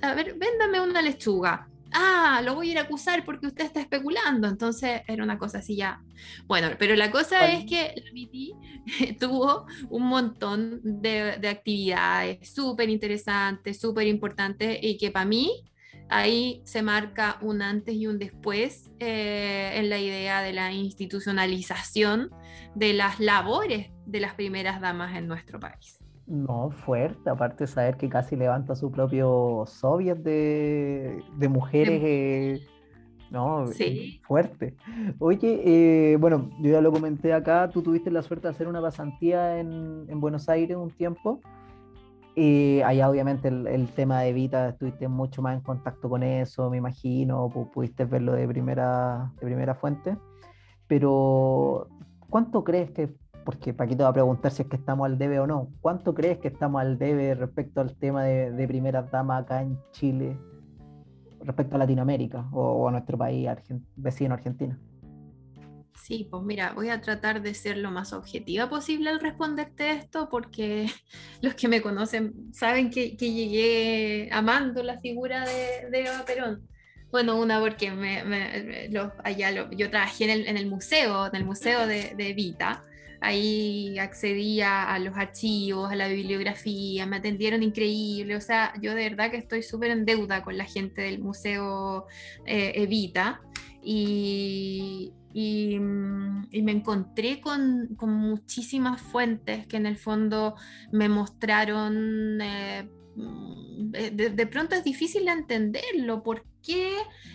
S2: a ver, véndame una lechuga ah, lo voy a ir a acusar porque usted está especulando. Entonces era una cosa así ya. Bueno, pero la cosa es que la MITI tuvo un montón de, actividades súper interesantes, súper importantes y que para mí ahí se marca un antes y un después eh, en la idea de la institucionalización de las labores de las primeras damas en nuestro país.
S1: No, fuerte, aparte de saber que casi levanta su propio soviet de, mujeres, eh, no, sí. fuerte. Oye, eh, bueno, yo ya lo comenté acá, tú tuviste la suerte de hacer una pasantía en, Buenos Aires un tiempo, y allá obviamente el, tema de Vita, estuviste mucho más en contacto con eso, me imagino, pudiste verlo de primera, de primera fuente, pero ¿cuánto crees que porque Paquito va a preguntar si es que estamos al debe o no. ¿Cuánto crees que estamos al debe respecto al tema de, de primeras damas acá en Chile, respecto a Latinoamérica o, a nuestro país vecino Argentina?
S2: Sí, pues mira, voy a tratar de ser lo más objetiva posible al responderte esto, porque los que me conocen saben que, llegué amando la figura de, Eva Perón. Bueno, una porque me, allá yo trabajé en el, en el, museo, en el museo de, de Vita, ahí accedía a los archivos, a la bibliografía, me atendieron increíble, o sea, yo de verdad que estoy súper en deuda con la gente del Museo eh, Evita y, mm, y, me encontré con, con, muchísimas fuentes que en el fondo me mostraron... Eh, mm, de, pronto es difícil entenderlo, ¿por qué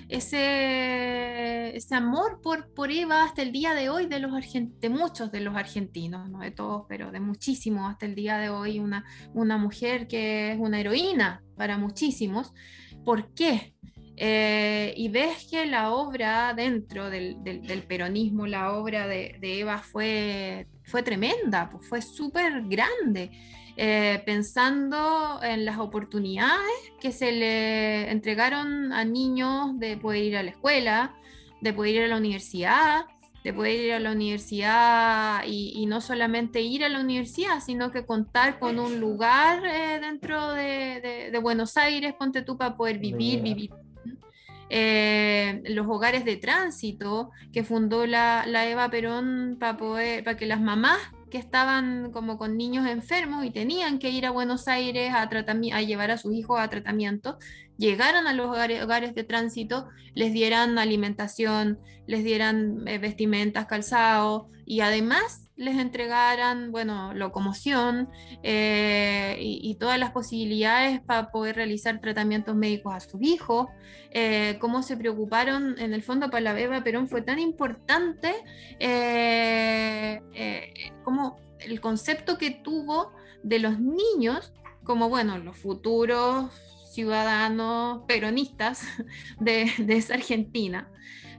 S2: ese, ese amor por, por Eva hasta el día de hoy de, los de muchos de los argentinos, no de todos, pero de muchísimos hasta el día de hoy, una, una mujer que es una heroína para muchísimos? ¿Por qué? Eh, y ves que la obra dentro del, del, peronismo, la obra de, de, Eva fue, fue tremenda, pues fue súper grande. Eh, pensando en las oportunidades que se le entregaron a niños de poder ir a la escuela, de poder ir a la universidad, de poder ir a la universidad y, no solamente ir a la universidad, sino que contar con un lugar eh, dentro de, Buenos Aires, ponte tú para poder vivir, vivir. Eh, los hogares de tránsito que fundó la, la Eva Perón para poder para que las mamás que estaban como con niños enfermos y tenían que ir a Buenos Aires a, a llevar a sus hijos a tratamiento, llegaran a los hogares, de tránsito, les dieran alimentación, les dieran eh, vestimentas, calzado y además les entregaran, bueno, locomoción eh, y, todas las posibilidades para poder realizar tratamientos médicos a sus hijos. Eh, cómo se preocuparon, en el fondo, para la Beba Perón fue tan importante como el concepto que tuvo de los niños como, bueno, los futuros ciudadanos peronistas de, esa Argentina.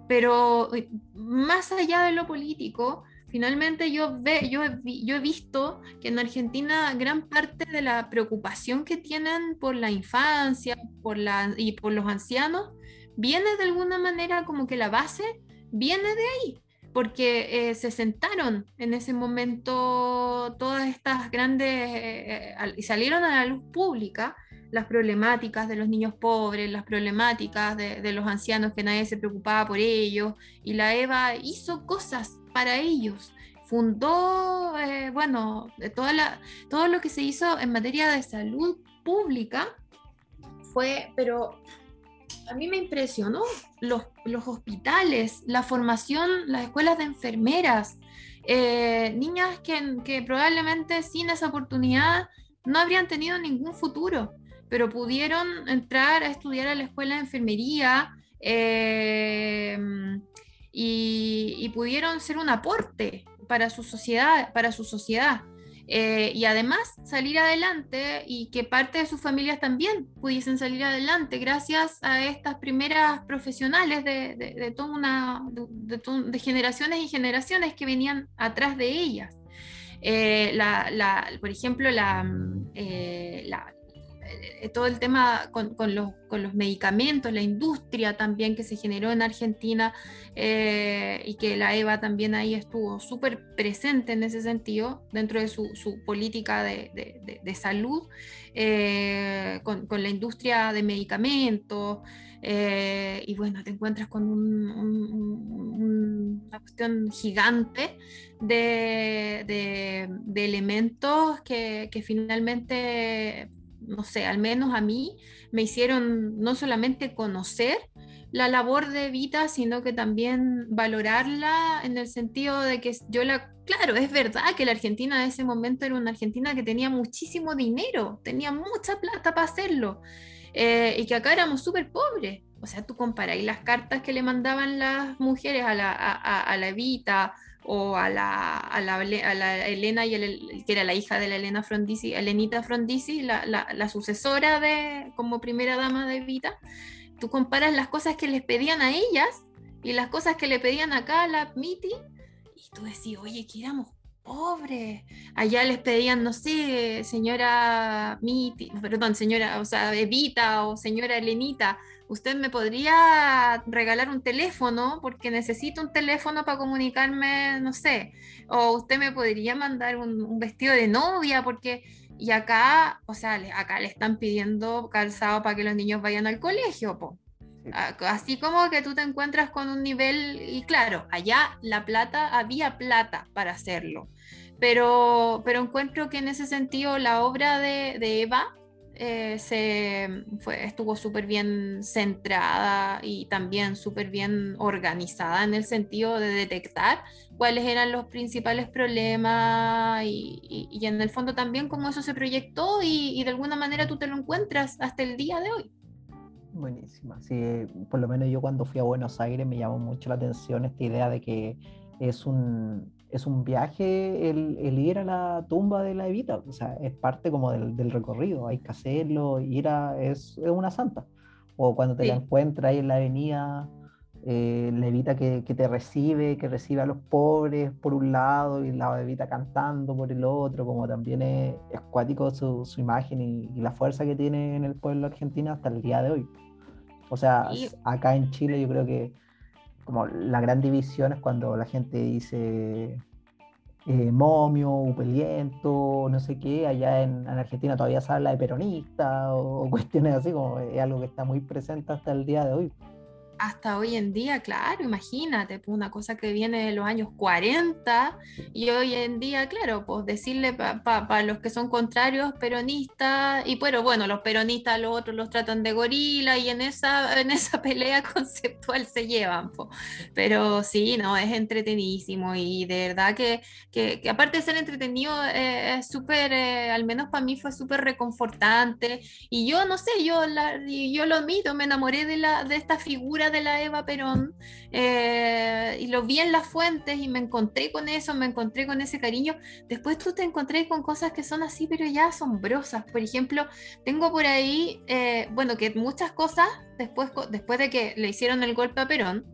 S2: Pero más allá de lo político, finalmente yo, ve, yo, yo, he visto que en Argentina gran parte de la preocupación que tienen por la infancia por la, y por los ancianos viene de alguna manera como que la base viene de ahí, porque eh, se sentaron en ese momento todas estas grandes eh, eh, salieron a la luz pública las problemáticas de los niños pobres, las problemáticas de, los ancianos que nadie se preocupaba por ellos, y la EVA hizo cosas para ellos, fundó, bueno, toda la, todo lo que se hizo en materia de salud pública fue, pero a mí me impresionó los, los hospitales, la formación, las escuelas de enfermeras, eh, niñas que, que, probablemente sin esa oportunidad no habrían tenido ningún futuro, pero pudieron entrar a estudiar a la escuela de enfermería eh, y, pudieron ser un aporte para su sociedad, para su sociedad. Eh, y además salir adelante y que parte de sus familias también pudiesen salir adelante gracias a estas primeras profesionales de, de, toda una, de, generaciones y generaciones que venían atrás de ellas. Eh, la, por ejemplo, la, eh, todo el tema con, los, con, los, medicamentos, la industria también que se generó en Argentina eh, y que la EVA también ahí estuvo súper presente en ese sentido dentro de su, su política de, de, salud, eh, con, con, la industria de medicamentos. y bueno, te encuentras con una cuestión gigante de, elementos que, que finalmente no sé, al menos a mí, me hicieron no solamente conocer la labor de Vita, sino que también valorarla en el sentido de que yo la, claro, es verdad que la Argentina de ese momento era una Argentina que tenía muchísimo dinero, tenía mucha plata para hacerlo, eh, y que acá éramos súper pobres. O sea, tú comparáis las cartas que le mandaban las mujeres a la, a la Evita, o a la, a la, Elena, y el, que era la hija de la Elena Frondizi, Elenita Frondizi, la, sucesora de, como primera dama de Vita, tú comparas las cosas que les pedían a ellas y las cosas que le pedían acá a la Miti, y tú decís, oye, que éramos pobres. Allá les pedían, no sé, señora Miti, perdón, señora, o sea, Evita o señora Elenita, usted me podría regalar un teléfono porque necesito un teléfono para comunicarme, no sé, o usted me podría mandar un, vestido de novia porque, y acá, o sea, acá le están pidiendo calzado para que los niños vayan al colegio, po. Así como que tú te encuentras con un nivel, y claro, allá la plata, había plata para hacerlo, pero, pero encuentro que en ese sentido la obra de, de Eva eh, se fue, estuvo súper bien centrada y también súper bien organizada en el sentido de detectar cuáles eran los principales problemas y, y, en el fondo también cómo eso se proyectó y, y, de alguna manera tú te lo encuentras hasta el día de hoy.
S1: Buenísima, sí, por lo menos yo cuando fui a Buenos Aires me llamó mucho la atención esta idea de que es un, es un viaje el, ir a la tumba de la Evita, o sea, es parte como del, recorrido, hay que hacerlo, ir a, es, es una santa. O cuando te la encuentras ahí en la avenida, eh, la Evita que, que, te recibe, que recibe a los pobres por un lado y la Evita cantando por el otro, como también es, escuático su, su, imagen y, la fuerza que tiene en el pueblo argentino hasta el día de hoy. O sea, acá en Chile yo creo que como la gran división es cuando la gente dice eh, momio, upeliento, no sé qué, allá en, Argentina todavía se habla de peronista o, cuestiones así, como es algo que está muy presente hasta el día de hoy.
S2: Hasta hoy en día, claro, imagínate, pues una cosa que viene de los años 40 y hoy en día, claro, pues decirle para los que son contrarios, peronistas, y bueno, bueno, los peronistas los otros los tratan de gorila y en esa, en esa pelea conceptual se llevan, pero sí, no, es entretenidísimo y de verdad que, que, aparte de ser entretenido, eh, es súper, eh, al menos para mí fue súper reconfortante y yo no sé, yo, yo lo admito, me enamoré de, la, de esta figura de la Eva Perón eh, y lo vi en las fuentes y me encontré con eso, me encontré con ese cariño. Después tú te encontré con cosas que son así, pero ya asombrosas. Por ejemplo, tengo por ahí, eh, bueno, que muchas cosas después, después de que le hicieron el golpe a Perón,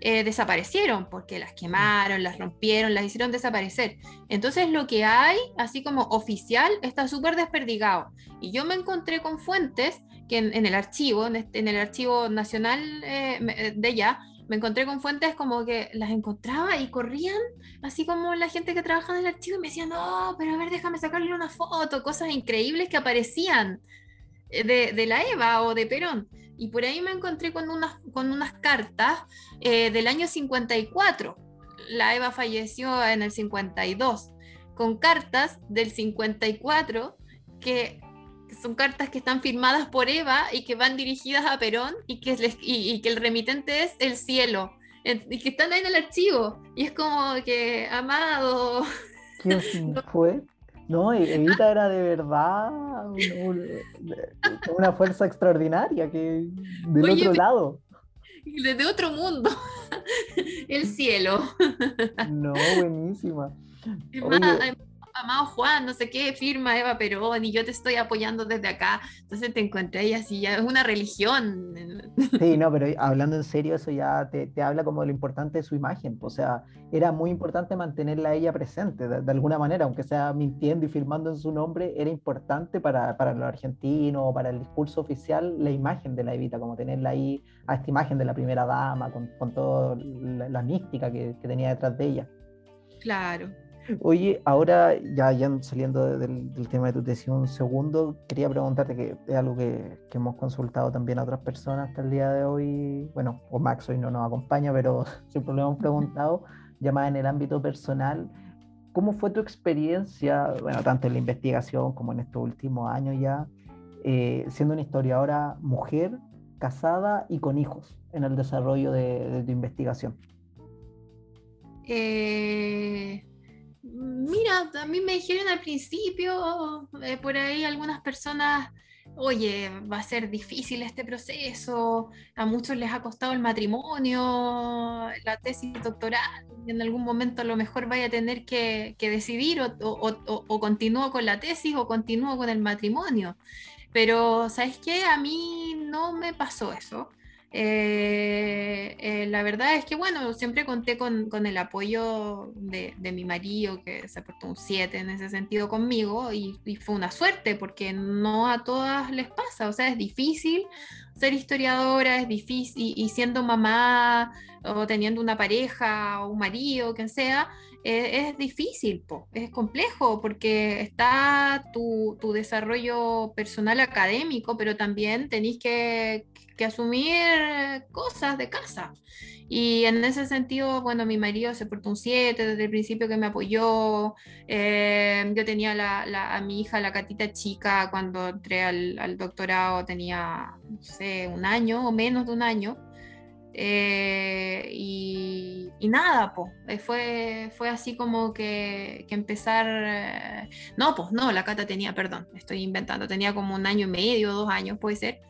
S2: eh, desaparecieron porque las quemaron, las rompieron, las hicieron desaparecer. Entonces lo que hay, así como oficial, está súper desperdigado. Y yo me encontré con fuentes que en, el archivo, en, el archivo nacional eh, eh, de ella, me encontré con fuentes como que las encontraba y corrían, así como la gente que trabaja en el archivo, y me decían, no, pero a ver, déjame sacarle una foto, cosas increíbles que aparecían de, de la Eva o de Perón. Y por ahí me encontré con unas, con unas cartas eh, del año 54. La Eva falleció en el 52, con cartas del 54 que son cartas que están firmadas por Eva y que van dirigidas a Perón y que, y, que el remitente es el cielo y que están ahí en el archivo y es como que amado
S1: ¿Quién fue? No, e-, Evita era de verdad una fuerza extraordinaria que del otro lado.
S2: Desde otro mundo, el cielo.
S1: No, buenísima
S2: amado Juan, no sé qué, firma Eva Perón y yo te estoy apoyando desde acá. Entonces te encontré y así ya es una religión.
S1: Sí, no, pero hablando en serio, eso ya te, te habla como de lo importante de su imagen. O sea, era muy importante mantenerla a ella presente, de, alguna manera, aunque sea mintiendo y firmando en su nombre, era importante para, para los argentinos, para el discurso oficial, la imagen de la Evita, como tenerla ahí, a esta imagen de la primera dama, con, con toda la, mística que, que tenía detrás de ella.
S2: Claro.
S1: Oye, ahora ya, saliendo del, tema de tu tesis un segundo, quería preguntarte que es algo que, que, hemos consultado también a otras personas hasta el día de hoy. Bueno, o Max hoy no nos acompaña, pero siempre lo hemos preguntado, ya más en el ámbito personal. ¿Cómo fue tu experiencia, bueno, tanto en la investigación como en estos últimos años ya, eh, siendo una historiadora mujer, casada y con hijos en el desarrollo de, de tu investigación?
S2: Eh Mira, a mí me dijeron al principio, eh, por ahí algunas personas, oye, va a ser difícil este proceso, a muchos les ha costado el matrimonio, la tesis doctoral, y en algún momento a lo mejor vaya a tener que, decidir o, o continúo con la tesis o continúo con el matrimonio. Pero, ¿sabes qué? A mí no me pasó eso. Eh, eh, la verdad es que, bueno, siempre conté con, el apoyo de, mi marido, que se portó un 7 en ese sentido conmigo, y, fue una suerte, porque no a todas les pasa, o sea, es difícil ser historiadora, es difícil, y, siendo mamá o teniendo una pareja o un marido, quien sea, eh, es difícil, es complejo, porque está tu, tu desarrollo personal académico, pero también tenéis que que asumir cosas de casa. Y en ese sentido, bueno, mi marido se portó un 7 desde el principio que me apoyó. Eh, yo tenía la, a mi hija, la catita chica, cuando entré al, doctorado tenía, no sé, un año o menos de un año. Eh, y, nada, pues, fue, fue así como que, que empezar... no, pues no, la cata tenía, perdón, estoy inventando, tenía como un año y medio, dos años, puede ser.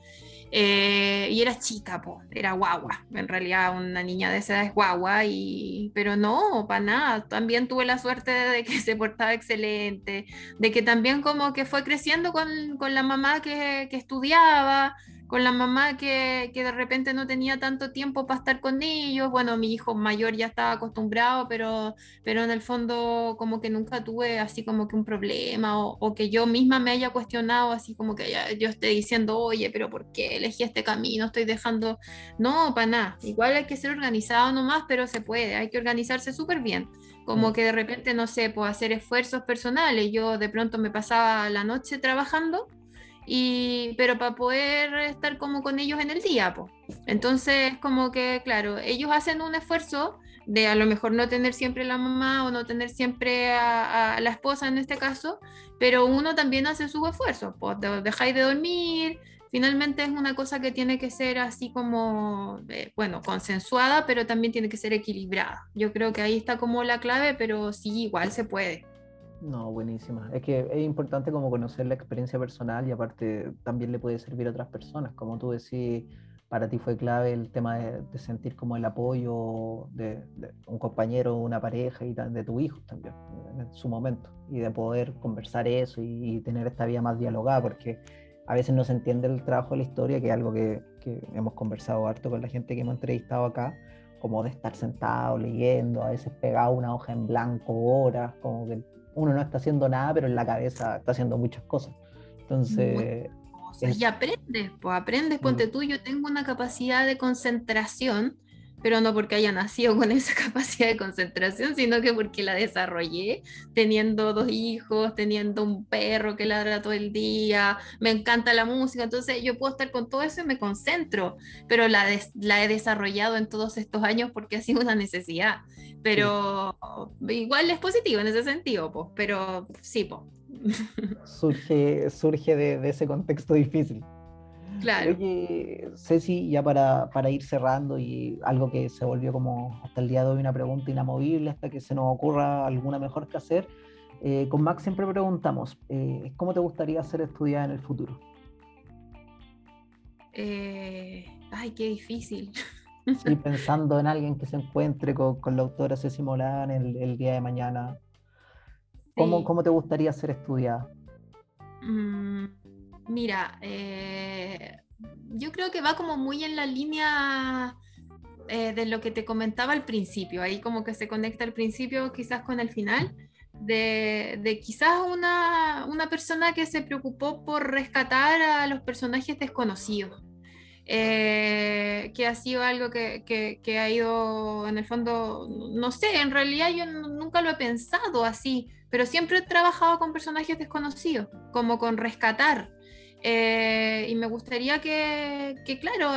S2: Eh, y era chica, po, era guagua. En realidad una niña de esa edad es guagua, y, pero no, para nada. También tuve la suerte de que se portaba excelente, de que también como que fue creciendo con, con la mamá que, que estudiaba con la mamá que, que, de repente no tenía tanto tiempo para estar con ellos. Bueno, mi hijo mayor ya estaba acostumbrado, pero, pero en el fondo como que nunca tuve así como que un problema o, o que yo misma me haya cuestionado así como que yo esté diciendo, oye, pero ¿por qué elegí este camino? Estoy dejando... No, para nada. Igual hay que ser organizado nomás, pero se puede. Hay que organizarse súper bien. Como mm. que de repente, no sé, puedo hacer esfuerzos personales. Yo de pronto me pasaba la noche trabajando y, pero para poder estar como con ellos en el día. pues Entonces, como que, claro, ellos hacen un esfuerzo de a lo mejor no tener siempre la mamá o no tener siempre a, la esposa en este caso, pero uno también hace sus esfuerzos, pues dejáis de dormir, finalmente es una cosa que tiene que ser así como, eh, bueno, consensuada, pero también tiene que ser equilibrada. Yo creo que ahí está como la clave, pero sí, igual se puede.
S1: No, buenísima. Es que es importante como conocer la experiencia personal y aparte también le puede servir a otras personas. Como tú decís, para ti fue clave el tema de, sentir como el apoyo de, un compañero, una pareja y de tu hijo también en su momento y de poder conversar eso y, tener esta vía más dialogada porque a veces no se entiende el trabajo de la historia, que es algo que, que hemos conversado harto con la gente que hemos entrevistado acá, como de estar sentado leyendo, a veces pegado una hoja en blanco horas, como que uno no está haciendo nada, pero en la cabeza está haciendo muchas cosas. Entonces...
S2: Y aprendes, pues aprendes, ponte mm. tú, yo tengo una capacidad de concentración pero no porque haya nacido con esa capacidad de concentración, sino que porque la desarrollé teniendo dos hijos, teniendo un perro que ladra todo el día, me encanta la música, entonces yo puedo estar con todo eso y me concentro, pero la, la he desarrollado en todos estos años porque ha sido una necesidad, pero igual es positivo en ese sentido, pues, pero sí, pues.
S1: Surge, surge de, de ese contexto difícil.
S2: Claro.
S1: Oye, Ceci, ya para, para, ir cerrando y algo que se volvió como hasta el día de hoy una pregunta inamovible hasta que se nos ocurra alguna mejor que hacer, eh, con Max siempre preguntamos, eh, ¿cómo te gustaría ser estudiada en el futuro?
S2: Eh, ay, qué difícil.
S1: Sí, pensando en alguien que se encuentre con, con la autora Ceci Molán el, el, día de mañana. ¿Cómo, ¿Cómo, te gustaría ser estudiada?
S2: Mm, Mira, eh, yo creo que va como muy en la línea eh, de lo que te comentaba al principio, ahí como que se conecta al principio quizás con el final, de, quizás una, persona que se preocupó por rescatar a los personajes desconocidos. Eh, que ha sido algo que, que, ha ido en el fondo, no sé, en realidad yo nunca lo he pensado así, pero siempre he trabajado con personajes desconocidos, como con rescatar, eh, y me gustaría que, claro,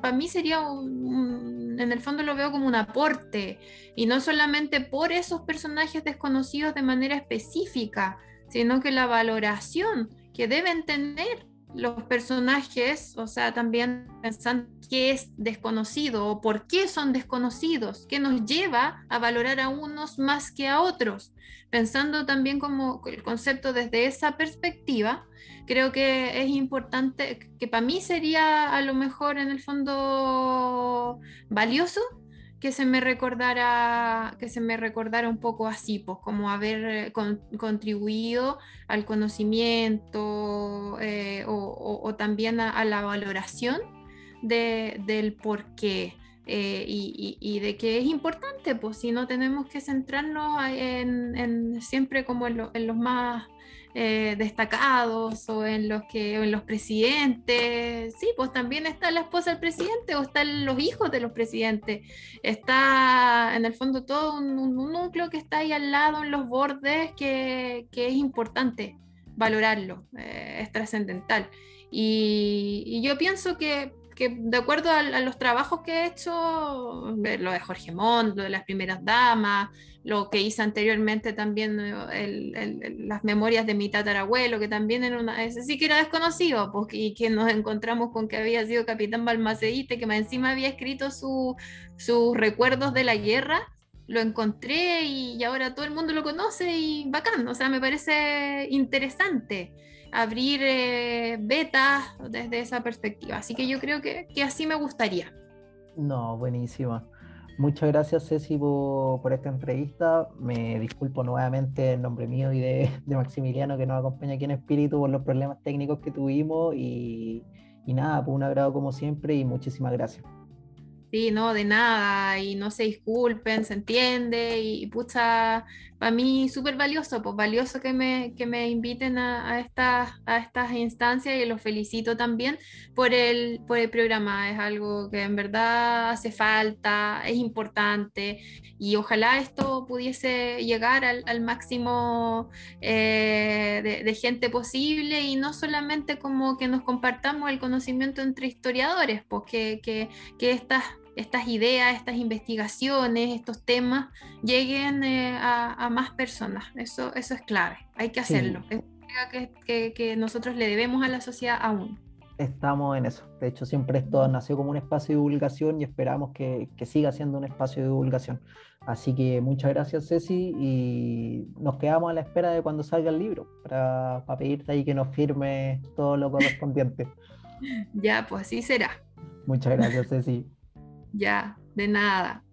S2: para mí sería en el fondo lo veo como un aporte, y no solamente por esos personajes desconocidos de manera específica, sino que la valoración que deben tener los personajes, o sea, también pensando qué es desconocido o por qué son desconocidos, qué nos lleva a valorar a unos más que a otros. Pensando también como el concepto desde esa perspectiva, creo que es importante, que para mí sería a lo mejor en el fondo valioso que se me recordara, que se me recordara un poco así, pues como haber eh, contribuido al conocimiento eh, o, también a, la valoración de, del por qué. Eh, y, de que es importante, pues si no tenemos que centrarnos en, siempre como en, en los más eh, destacados o en los que en los presidentes. Sí, pues también está la esposa del presidente o están los hijos de los presidentes. Está en el fondo todo un, núcleo que está ahí al lado en los bordes que, es importante valorarlo, eh, es trascendental. Y, yo pienso que, de acuerdo a, los trabajos que he hecho, eh, lo de Jorge Montt, lo de las primeras damas, lo que hice anteriormente también, las memorias de mi tatarabuelo, que también era una, ese sí que era desconocido, porque, y que nos encontramos con que había sido capitán Balmaceíte, que más encima había escrito sus recuerdos de la guerra, lo encontré y, ahora todo el mundo lo conoce y bacán, o sea, me parece interesante abrir eh, betas desde esa perspectiva, así que yo creo que, que así me gustaría.
S1: No, buenísima. Muchas gracias, Ceci, por, esta entrevista. Me disculpo nuevamente en nombre mío y de, Maximiliano, que nos acompaña aquí en espíritu, por los problemas técnicos que tuvimos. Y, y nada, pues un agrado como siempre y muchísimas gracias.
S2: Sí, no, de nada, y no se disculpen, se entiende, y pucha, para mí súper valioso, pues valioso que me, que me inviten a, estas, a estas instancias y los felicito también por el, por el programa, es algo que en verdad hace falta, es importante, y ojalá esto pudiese llegar al, máximo eh, de, gente posible, y no solamente como que nos compartamos el conocimiento entre historiadores, pues que, que estas estas ideas, estas investigaciones, estos temas lleguen eh, a, a, más personas. Eso, eso es clave, hay que hacerlo. Sí. Es que, que, nosotros le debemos a la sociedad aún.
S1: Estamos en eso. De hecho, siempre esto nació como un espacio de divulgación y esperamos que, que siga siendo un espacio de divulgación. Así que muchas gracias, Ceci, y nos quedamos a la espera de cuando salga el libro para, para pedirte ahí que nos firme todo lo correspondiente.
S2: ya, pues así será.
S1: Muchas gracias, Ceci.
S2: Ya, de nada.